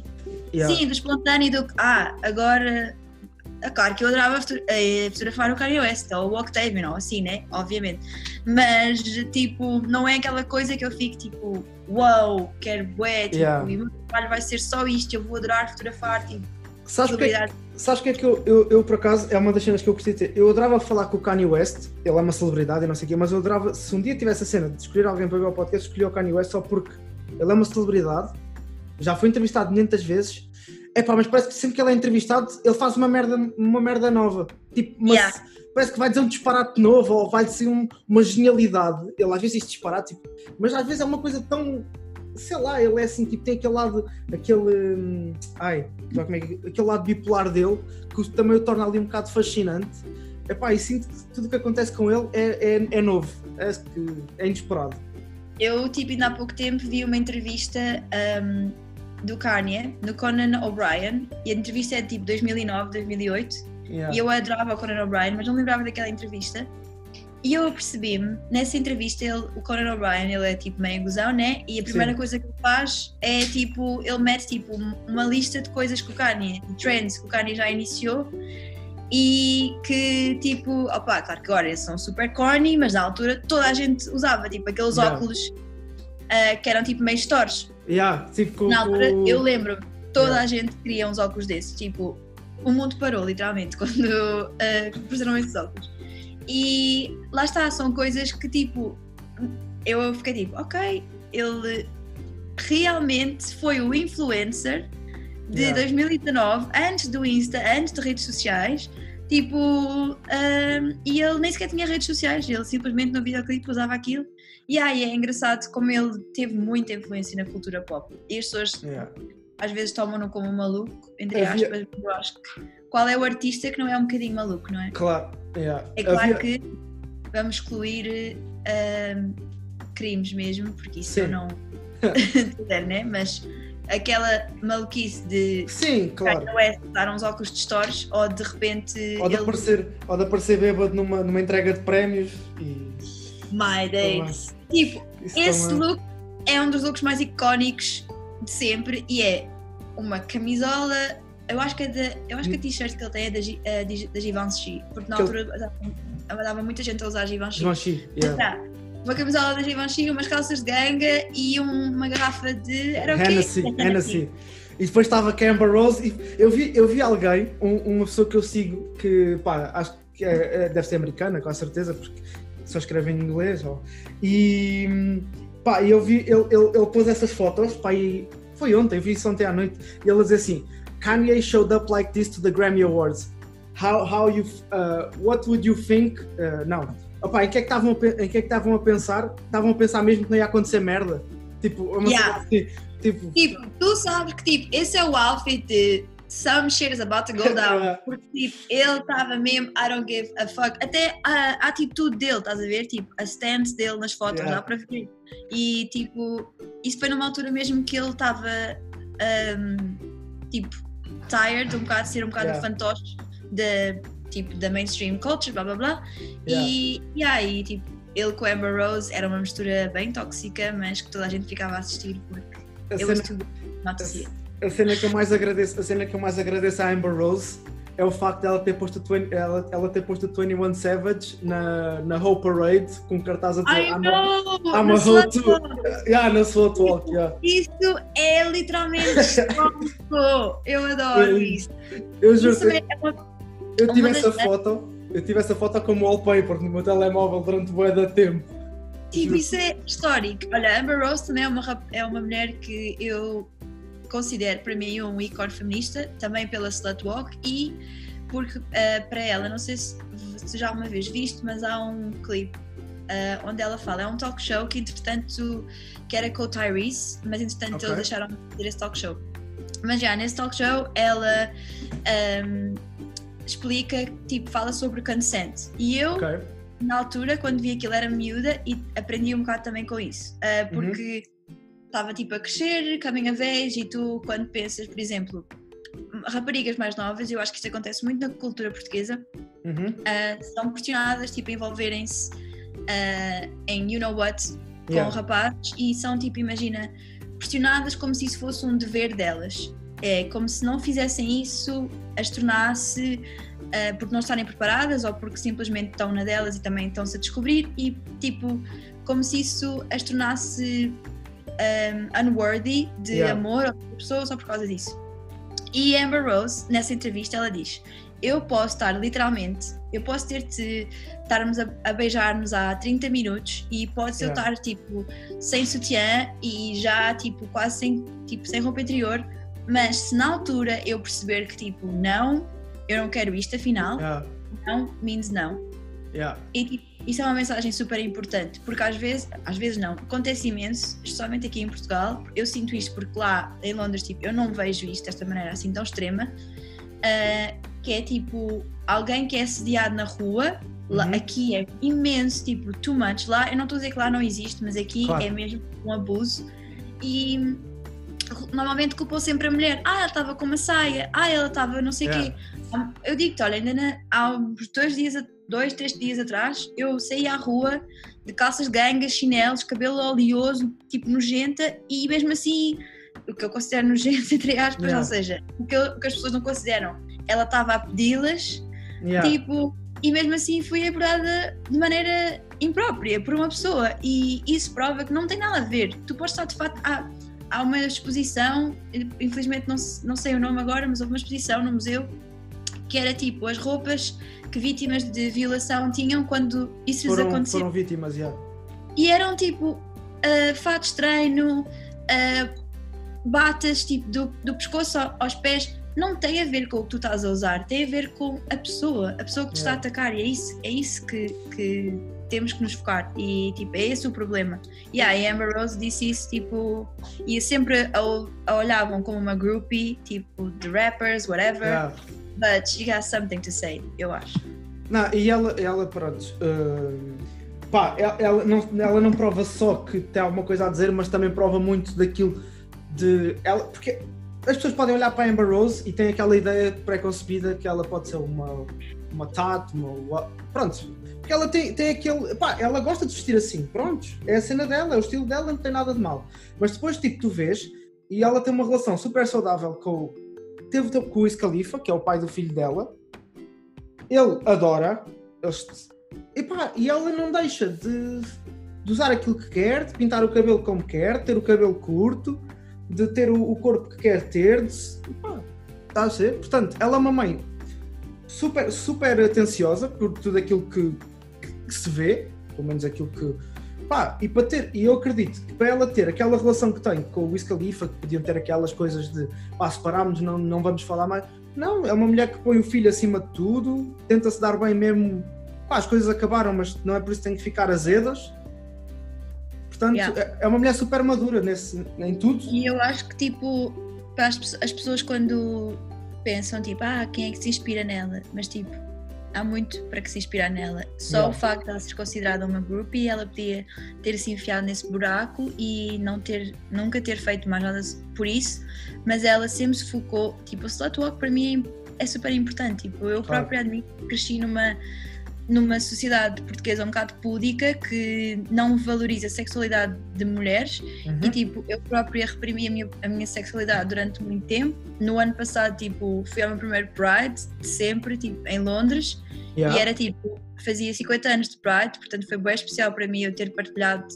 Yeah. Sim, do espontâneo do que, ah, agora. É claro que eu adorava eh, fotografar o Kanye West ou o Octavian, ou assim, né? Obviamente. Mas, tipo, não é aquela coisa que eu fico tipo, uau, quero bué, tipo, Yeah. e o meu trabalho vai ser só isto, eu vou adorar fotografar, tipo, Sabes o que é. Sabes que é que eu, eu, eu, por acaso, é uma das cenas que eu gostei de ter. Eu adorava falar com o Kanye West, ele é uma celebridade e não sei o quê, mas eu adorava, se um dia tivesse a cena de escolher alguém para ver o podcast, escolhi o Kanye West só porque ele é uma celebridade, já foi entrevistado 500 vezes. É pá, mas parece que sempre que ele é entrevistado, ele faz uma merda, uma merda nova. Tipo, uma- Yeah. parece que vai dizer um disparate novo ou vai dizer um- uma genialidade. Ele às vezes diz disparate, tipo, mas às vezes é uma coisa tão. Sei lá, ele é assim, tipo, tem aquele lado, aquele. hum, Ai, como é que- aquele lado bipolar dele que também o torna ali um bocado fascinante. Epá, e sinto que tudo o que acontece com ele é, é, é novo, é, é inesperado. Eu, tipo, ainda há pouco tempo vi uma entrevista um, do Kanye no Conan O'Brien e a entrevista é tipo 2009, 2008 Yeah. e eu adorava o Conan O'Brien, mas não lembrava daquela entrevista. E eu apercebi-me, nessa entrevista, ele, o Conan O'Brien, ele é tipo meio gozão, né? E a primeira Sim. coisa que ele faz é tipo, ele mete tipo uma lista de coisas que o Kanye, de trends que o Kanye já iniciou e que tipo, opá, claro que agora eles são super corny, mas na altura toda a gente usava, tipo aqueles Yeah. óculos ah, que eram tipo meio stores. Yeah, tipo, Na altura, eu lembro, toda Yeah. a gente queria uns óculos desses. Tipo, o mundo parou, literalmente, quando uh, esses óculos. E lá está, são coisas que, tipo, eu fiquei tipo, ok, ele realmente foi o influencer de Yeah. 2019, antes do Insta, antes de redes sociais. Tipo, um, e ele nem sequer tinha redes sociais, ele simplesmente no videoclipe usava aquilo. E aí é engraçado como ele teve muita influência na cultura pop. E as pessoas Yeah. às vezes tomam-no como maluco, entre Havia- aspas, eu acho que qual é o artista que não é um bocadinho maluco, não é? Claro, yeah. É claro Havia- que vamos excluir ahm, crimes mesmo, porque isso Sim. eu não né? Mas aquela maluquice de Sim, claro. West dar uns óculos de stores ou de repente Ou de, ele aparecer, ou de aparecer bêbado numa, numa entrega de prémios e. My days. Tipo, Isso esse look é um dos looks mais icónicos de sempre e é uma camisola. Eu acho que, é da- eu acho que a t-shirt que ele tem é da, eh, da, Givenchy, porque na Que altura dava, dava muita gente a usar Givenchy. Givenchy, yeah. Tá. Uma camisola da Givenchy, umas calças de ganga e um- uma garrafa de. Era o quê? Hennessy, Hennessy. E depois estava a Amber Rose e eu vi, eu vi alguém, um- uma pessoa que eu sigo, que pá, acho que é- é- deve ser americana, com certeza, porque só escreve em inglês. ó. E pá, eu vi, ele, ele, ele pôs essas fotos, pá, e foi ontem, vi isso ontem à noite, e ele a dizer assim: Kanye showed up like this to the Grammy Awards. How, how you, uh, what would you think? Uh, não. Opa, em que é que estavam a, pe- em que é que estavam a pensar? Estavam a pensar mesmo que não ia acontecer merda. Tipo, uma Yeah. assim, tipo, Tipo, tu sabes que tipo, esse é o outfit de some shit is about to go down. Porque tipo, ele estava mesmo, I don't give a fuck. Até a, a atitude dele, estás a ver? Tipo, a stance dele nas fotos, Yeah. dá para ver. E tipo, isso foi numa altura mesmo que ele estava um, tipo, tired um bocado de ser um bocado Yeah. fantoche de tipo da mainstream culture, blá blá blá. E, e aí, tipo, ele com a Amber Rose era uma mistura bem tóxica, mas que toda a gente ficava a assistir porque a it was cena, too not to see it. A cena que eu mais agradeço, a cena que eu mais agradeço à Amber Rose é o facto dela ter posto 20, ela, ela ter posto 21 Savage na, na Hope Parade com cartaz a dizer I I'm a- know! I'm a hoe slut too. walk. Yeah, na Slut Walk, yeah. Isso é literalmente. Eu adoro Eu- isso. Eu juro Isso é uma eu tive essa das- foto, eu tive essa foto como wallpaper no meu telemóvel durante bué de tempo. Tipo, isso é histórico. Olha, a Amber Rose também é uma, é uma mulher que eu considero para mim um ícone feminista, também pela Slut Walk e porque eh, para ela, não sei se, se já uma vez viste, mas há um clipe eh, onde ela fala, é um talk show que entretanto que era com o Tyrese, mas entretanto Ok. eles deixaram de fazer esse talk show. Mas já, nesse talk show ela ehm, explica, tipo, fala sobre consent. E eu Ok. na altura, quando vi aquilo, era miúda e aprendi um bocado também com isso. Ah, porque estava tipo a crescer, coming of age, e tu, quando pensas, por exemplo, raparigas mais novas, eu acho que isso acontece muito na cultura portuguesa, Uhum. ah, são pressionadas tipo, a envolverem-se ah, em you know what com Yeah. rapazes e são tipo, imagina, pressionadas como se isso fosse um dever delas. É como se não fizessem isso, as tornasse ah, porque não estarem preparadas ou porque simplesmente estão na delas e também estão-se a descobrir e tipo, como se isso as tornasse um, unworthy de Yeah. amor a outra pessoa só por causa disso. E Amber Rose, nessa entrevista, ela diz: Eu posso estar literalmente, eu posso ter-te, estarmos a, a beijar-nos há 30 minutos e pode ser eu Yeah. estar tipo sem sutiã e já tipo quase sem, tipo, sem roupa interior, mas se na altura eu perceber que tipo, não, eu não quero isto, afinal, Yeah. não means não. Yeah. E tipo, isso é uma mensagem super importante, porque às vezes, às vezes não, acontece imenso, especialmente aqui em Portugal. Eu sinto isto porque lá em Londres, tipo, eu não vejo isto desta maneira assim tão extrema, ah, que é tipo, alguém que é assediado na rua, lá, Uhum. aqui é imenso, tipo, too much. Lá, eu não estou a dizer que lá não existe, mas aqui Claro. é mesmo um abuso. E normalmente culpam sempre a mulher. Ah, ela estava com uma saia. Ah, ela estava não sei o Yeah. quê. Eu digo-te, olha, ainda na- há uns dois dias, a- dois, três dias atrás, eu saí à rua de calças de ganga, chinelos, cabelo oleoso, tipo nojenta, e mesmo assim, o que eu considero nojento, entre aspas, Yeah. ou seja, o que, eu- o que as pessoas não consideram. Ela estava a pedi-las, Yeah. tipo, e mesmo assim fui abordada de maneira imprópria por uma pessoa, e isso prova que não tem nada a ver. Tu podes estar de facto. Há, há uma exposição, infelizmente não, não sei o nome agora, mas houve uma exposição no museu que era tipo as roupas que vítimas de violação tinham quando isso lhes foram, acontecia. foram vítimas, yeah. E eram tipo ah, fatos de treino, ah, batas tipo do, do pescoço ao- aos pés. Não tem a ver com o que tu estás a usar, tem a ver com a pessoa, a pessoa que te está a Yeah. atacar. E é isso, é isso que, que temos que nos focar. E tipo, é esse o problema. E a Amber Rose disse isso, tipo, e sempre a, a olhavam como uma groupie, tipo, de rappers, whatever. Yeah. But she has something to say, eu acho. Não, e ela, ela pronto. hum, pá, ela, ela não, ela não prova só que tem alguma coisa a dizer, mas também prova muito daquilo de. Ela, porque as pessoas podem olhar para a Amber Rose e têm aquela ideia pré-concebida que ela pode ser uma, uma tat, uma. Pronto. Porque ela tem, tem aquele. Pá, ela gosta de vestir assim, pronto. É a cena dela, é o estilo dela, não tem nada de mal. Mas depois, tipo, tu vês e ela tem uma relação super saudável com. Teve com o Wiz que é o pai do filho dela. Ele adora. Epá, e ela não deixa de, de usar aquilo que quer, de pintar o cabelo como quer, ter o cabelo curto, de ter o, o corpo que quer ter. De, epá, está a ser? Portanto, ela é uma mãe super, super atenciosa por tudo aquilo que, que, que se vê, pelo menos aquilo que. Pá, e para ter, e eu acredito que para ela ter aquela relação que tem com o Wiz Khalifa, que podiam ter aquelas coisas de pá, separámos, não, não vamos falar mais. Não, é uma mulher que põe o filho acima de tudo, tenta-se dar bem mesmo. Pá, as coisas acabaram, mas não é por isso que tem que ficar azedas. Portanto, Yeah. é- é uma mulher super madura nesse, em tudo. E eu acho que, tipo, para as, as pessoas quando pensam, tipo, ah, quem é que se inspira nela? Mas, tipo, há muito para que se inspirar nela. Só Yeah. o facto de ela ser considerada uma groupie, ela podia ter se enfiado nesse buraco e não ter, nunca ter feito mais nada por isso, mas ela sempre se focou, tipo, o slut walk para mim é, é super importante. Tipo, eu própria admito que cresci numa numa sociedade portuguesa um bocado púdica que não valoriza a sexualidade de mulheres Uhum. e tipo, eu própria reprimi a minha, a minha sexualidade durante muito tempo. No ano passado, tipo, fui ao meu primeiro Pride de sempre, tipo, em Londres, Yeah. e era tipo, fazia 50 anos de Pride, portanto foi bem especial para mim eu ter partilhado,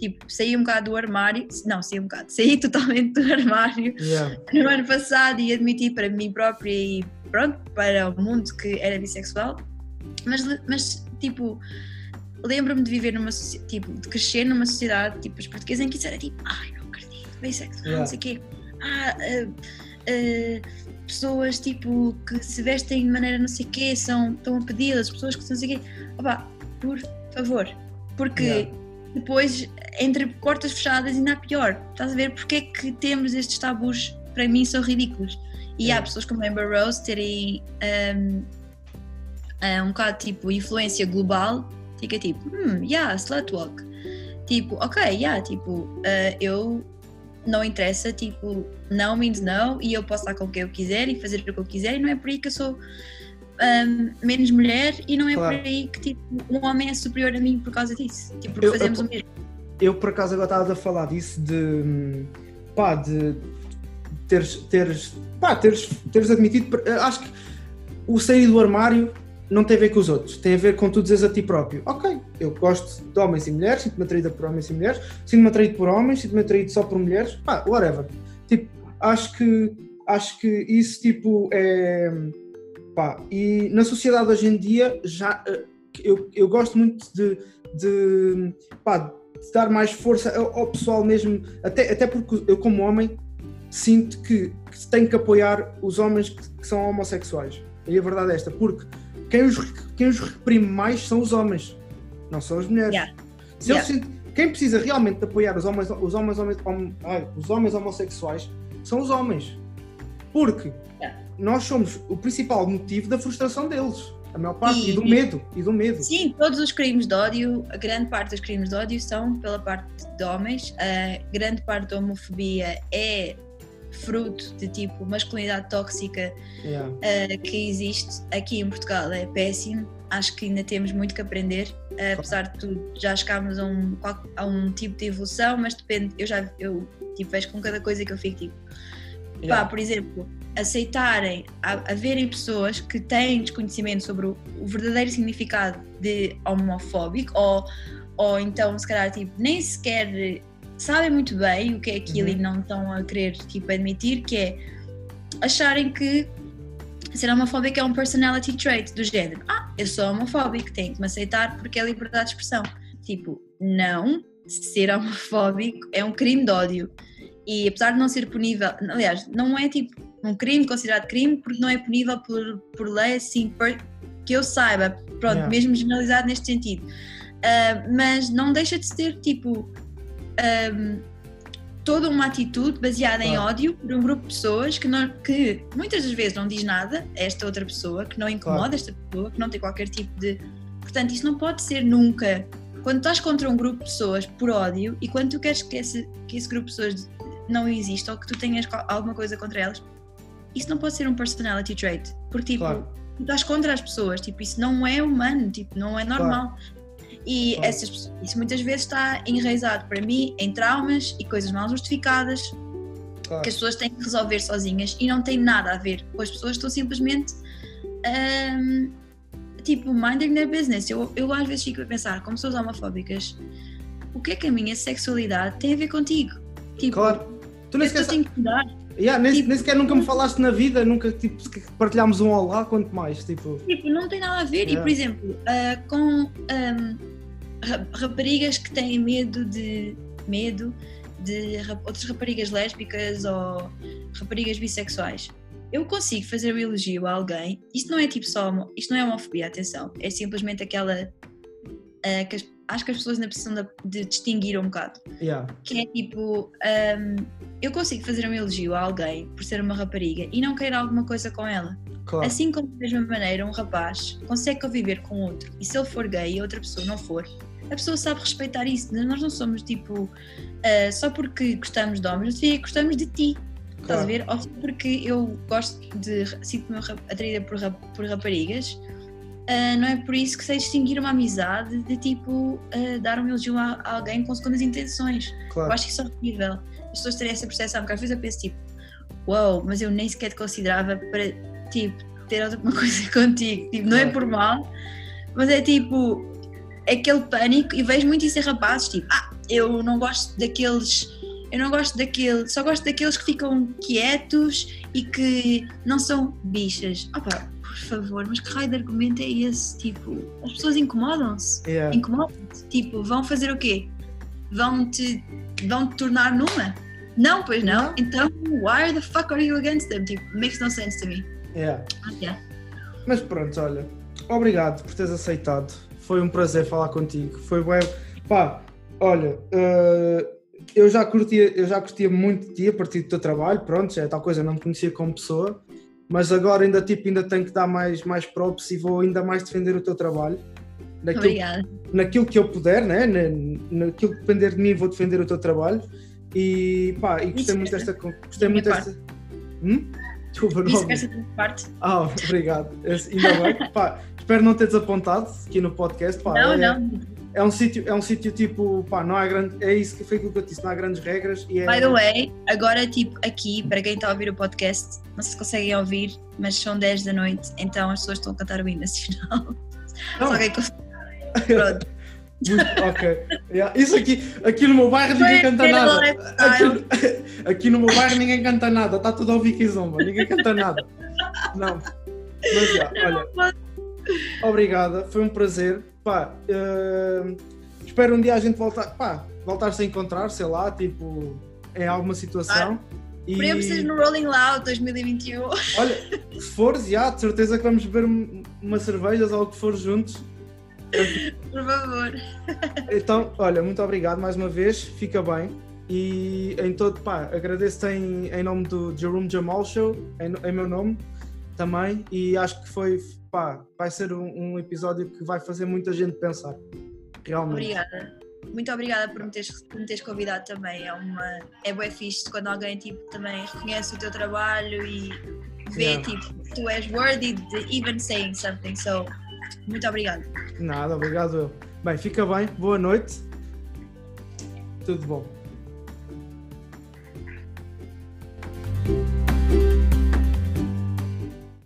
tipo, saí um bocado do armário, não, saí um bocado, saí totalmente do armário Yeah. no ano passado e admiti para mim própria e pronto, para o mundo que era bissexual. Mas, mas tipo, lembro-me de viver numa tipo, de crescer numa sociedade tipo os portugueses em que isso era tipo, ai não acredito, bissexual, Yeah. não sei o quê. Ah, ah, ah, pessoas tipo que se vestem de maneira não sei o quê, são, estão a pedi-las, pessoas que são não sei o quê. Opá, por favor. Porque Yeah. depois, entre portas fechadas, ainda há pior. Estás a ver porque é que temos estes tabus, para mim, são ridículos. E há Yeah. pessoas como Amber Rose terem um, um, um bocado tipo influência global, fica tipo, hum, yeah, slut walk. Tipo, ok, yeah, tipo, uh, eu não interessa, tipo, não means no, e eu posso estar com quem eu quiser e fazer o que eu quiser, e não é por aí que eu sou um, menos mulher, e não é Claro. por aí que tipo, um homem é superior a mim por causa disso. Tipo, porque Eu- fazemos eu- o mesmo. eu por acaso agora estava a falar disso de pá, de teres, teres, pá, teres, teres admitido, eh, acho que o sair do armário não tem a ver com os outros, tem a ver com tu dizeres a ti próprio, ok, eu gosto de homens e mulheres, sinto-me atraída por homens e mulheres, sinto-me atraído por homens, sinto-me atraído só por mulheres, pá, whatever. Tipo, acho que acho que isso tipo é pá, e na sociedade hoje em dia já eh, eu, eu gosto muito de, de pá, de dar mais força ao, ao pessoal mesmo, até, até porque eu como homem sinto que, que tenho que apoiar os homens que, que são homossexuais. E a verdade é esta, porque quem os, quem os reprime mais são os homens, não são as mulheres. Yeah. Se Yeah. quem precisa realmente de apoiar os homens, os homens, homens, hom- os homens homossexuais são os homens. Porque Yeah. nós somos o principal motivo da frustração deles. A maior parte. E, E- do medo. E do medo. Sim, todos os crimes de ódio, a grande parte dos crimes de ódio são pela parte de homens. A grande parte da homofobia é fruto de tipo masculinidade tóxica Yeah. uh, que existe aqui em Portugal. É péssimo. Acho que ainda temos muito que aprender. Uh, apesar de tudo, já chegámos a um, a um tipo de evolução, mas depende. Eu já eu, tipo, vejo com cada coisa que eu fico tipo. Pá, Yeah. por exemplo, aceitarem, haverem pessoas que têm desconhecimento sobre o, o verdadeiro significado de homofóbico, ou, ou então, se calhar, tipo, nem sequer sabem muito bem o que é aquilo Uhum. e não estão a querer, tipo, admitir, que é acharem que ser homofóbico é um personality trait do género. Ah, eu sou homofóbico, tenho que me aceitar porque é liberdade de expressão. Tipo, não, ser homofóbico é um crime de ódio. E apesar de não ser punível, aliás, não é tipo um crime considerado crime porque não é punível por, por lei assim que eu saiba, pronto, Yeah. mesmo generalizado neste sentido. Ah, mas não deixa de ser tipo ahm, toda uma atitude baseada em ódio por um grupo de pessoas que, não, que muitas das vezes não diz nada a esta outra pessoa, que não incomoda Claro. esta pessoa, que não tem qualquer tipo de. Portanto, isso não pode ser nunca. Quando estás contra um grupo de pessoas por ódio e quando tu queres que esse, que esse grupo de pessoas não exista ou que tu tenhas alguma coisa contra elas, isso não pode ser um personality trait. Porque, tipo, Claro. tu estás contra as pessoas, tipo, isso não é humano, tipo, não é normal. E Claro. essas, isso muitas vezes está enraizado para mim em traumas e coisas mal justificadas Claro. que as pessoas têm que resolver sozinhas e não tem nada a ver com as pessoas estão simplesmente ahm, tipo minding their business. Eu, eu às vezes fico a pensar, como pessoas homofóbicas, o que é que a minha sexualidade tem a ver contigo? Tipo, Claro. Tu nem sequer tenho que mudar. Yeah, nem, Tipo- nem sequer nunca me falaste na vida, nunca tipo, partilhámos um olá, quanto mais. Tipo, Tipo, não tem nada a ver. E, Yeah. por exemplo, ah, com ra- raparigas que têm medo de. medo de rap- outras raparigas lésbicas ou raparigas bissexuais. Eu consigo fazer um elogio a alguém. Isto não é tipo só. Isto não é homofobia, atenção. É simplesmente aquela. ah, que as- acho que as pessoas ainda precisam de, de distinguir um bocado. yeah, Que é tipo. ahm, eu consigo fazer um elogio a alguém por ser uma rapariga e não querer alguma coisa com ela. claro. Assim como da mesma maneira um rapaz consegue conviver com outro e se ele for gay e outra pessoa não for, a pessoa sabe respeitar isso. Nós não somos tipo ah, só porque gostamos de homens, não significa que gostamos de ti. Estás a claro. ver? Ou só porque eu gosto de sinto-me ra- atraída por, por raparigas, ah, não é por isso que sei distinguir uma amizade de tipo ah, dar um elogio a, a alguém com segundas intenções. Eu claro. acho que isso é horrível. As pessoas terem essa percepção, porque às vezes eu penso tipo, uau, mas eu nem sequer te considerava para tipo ter alguma coisa contigo. Tipo, não é Claro. por mal, mas é tipo aquele pânico e vejo muito isso em rapazes, tipo, ah, eu não gosto daqueles. Eu não gosto daqueles, só gosto daqueles que ficam quietos e que não são bichas. Opa, por favor, mas que raio de argumento é esse? Tipo, as pessoas incomodam-se Yeah. incomodam-te. Tipo, vão fazer o quê? Vão te, vão te tornar numa? Não, pois não. Não. Então, why the fuck are you against them? Tipo, makes no sense to me. Yeah. Yeah. Mas pronto, olha, obrigado por teres aceitado. Foi um prazer falar contigo. Foi bem. Pá, olha, eh, eu, já curtia, eu já curtia muito de ti a partir do teu trabalho, pronto, já é tal coisa, não me conhecia como pessoa, mas agora ainda tipo, ainda tenho que dar mais, mais props e vou ainda mais defender o teu trabalho. Naquilo, Obrigada. naquilo que eu puder, né? Na, naquilo que depender de mim, vou defender o teu trabalho. E pá, e gostei Isso, muito desta. Gostei muito desta. Hum? Desculpa, não Isso parte. Ah, obrigado. Ainda bem. Pá, espero não ter desapontado aqui no podcast. Pá, não, é, não. É um sítio, é um sítio tipo, pá, não há grande. É isso que foi aquilo que eu disse, não há grandes regras. E é, By the way, agora, tipo, aqui, para quem está a ouvir o podcast, não se conseguem ouvir, mas são 10 da noite, então as pessoas estão a cantar o hino nacional. Não. Só quem consegue. Pronto. Ok. Yeah. Isso aqui, aqui no meu bairro ninguém canta nada. Aqui, aqui no meu bairro ninguém canta nada. Está tudo a ouvir que zomba. Ninguém canta nada. Não. Mas já, olha. Obrigada, foi um prazer. Pá, eh, espero um dia a gente voltar, pá, voltar-se a encontrar, sei lá, tipo, em alguma situação. E, Esperemos que seja no Rolling Loud 2021. olha, se fores, já, de certeza que vamos beber um- umas cervejas ou o que for juntos. Por favor. Então, olha, muito obrigado mais uma vez, fica bem. E em todo, pá, agradeço-te em, em nome do Jerome Jamal Show, em, em meu nome também. E acho que foi, pá, vai ser um, um episódio que vai fazer muita gente pensar. Realmente. Obrigada. Muito obrigada por me teres, por me teres convidado também. É uma é bué fixe quando alguém tipo, também reconhece o teu trabalho e vê Yeah. tipo tu és worthy de even saying something. So, muito obrigada. Nada, obrigado eu. Bem, fica bem, boa noite. Tudo bom.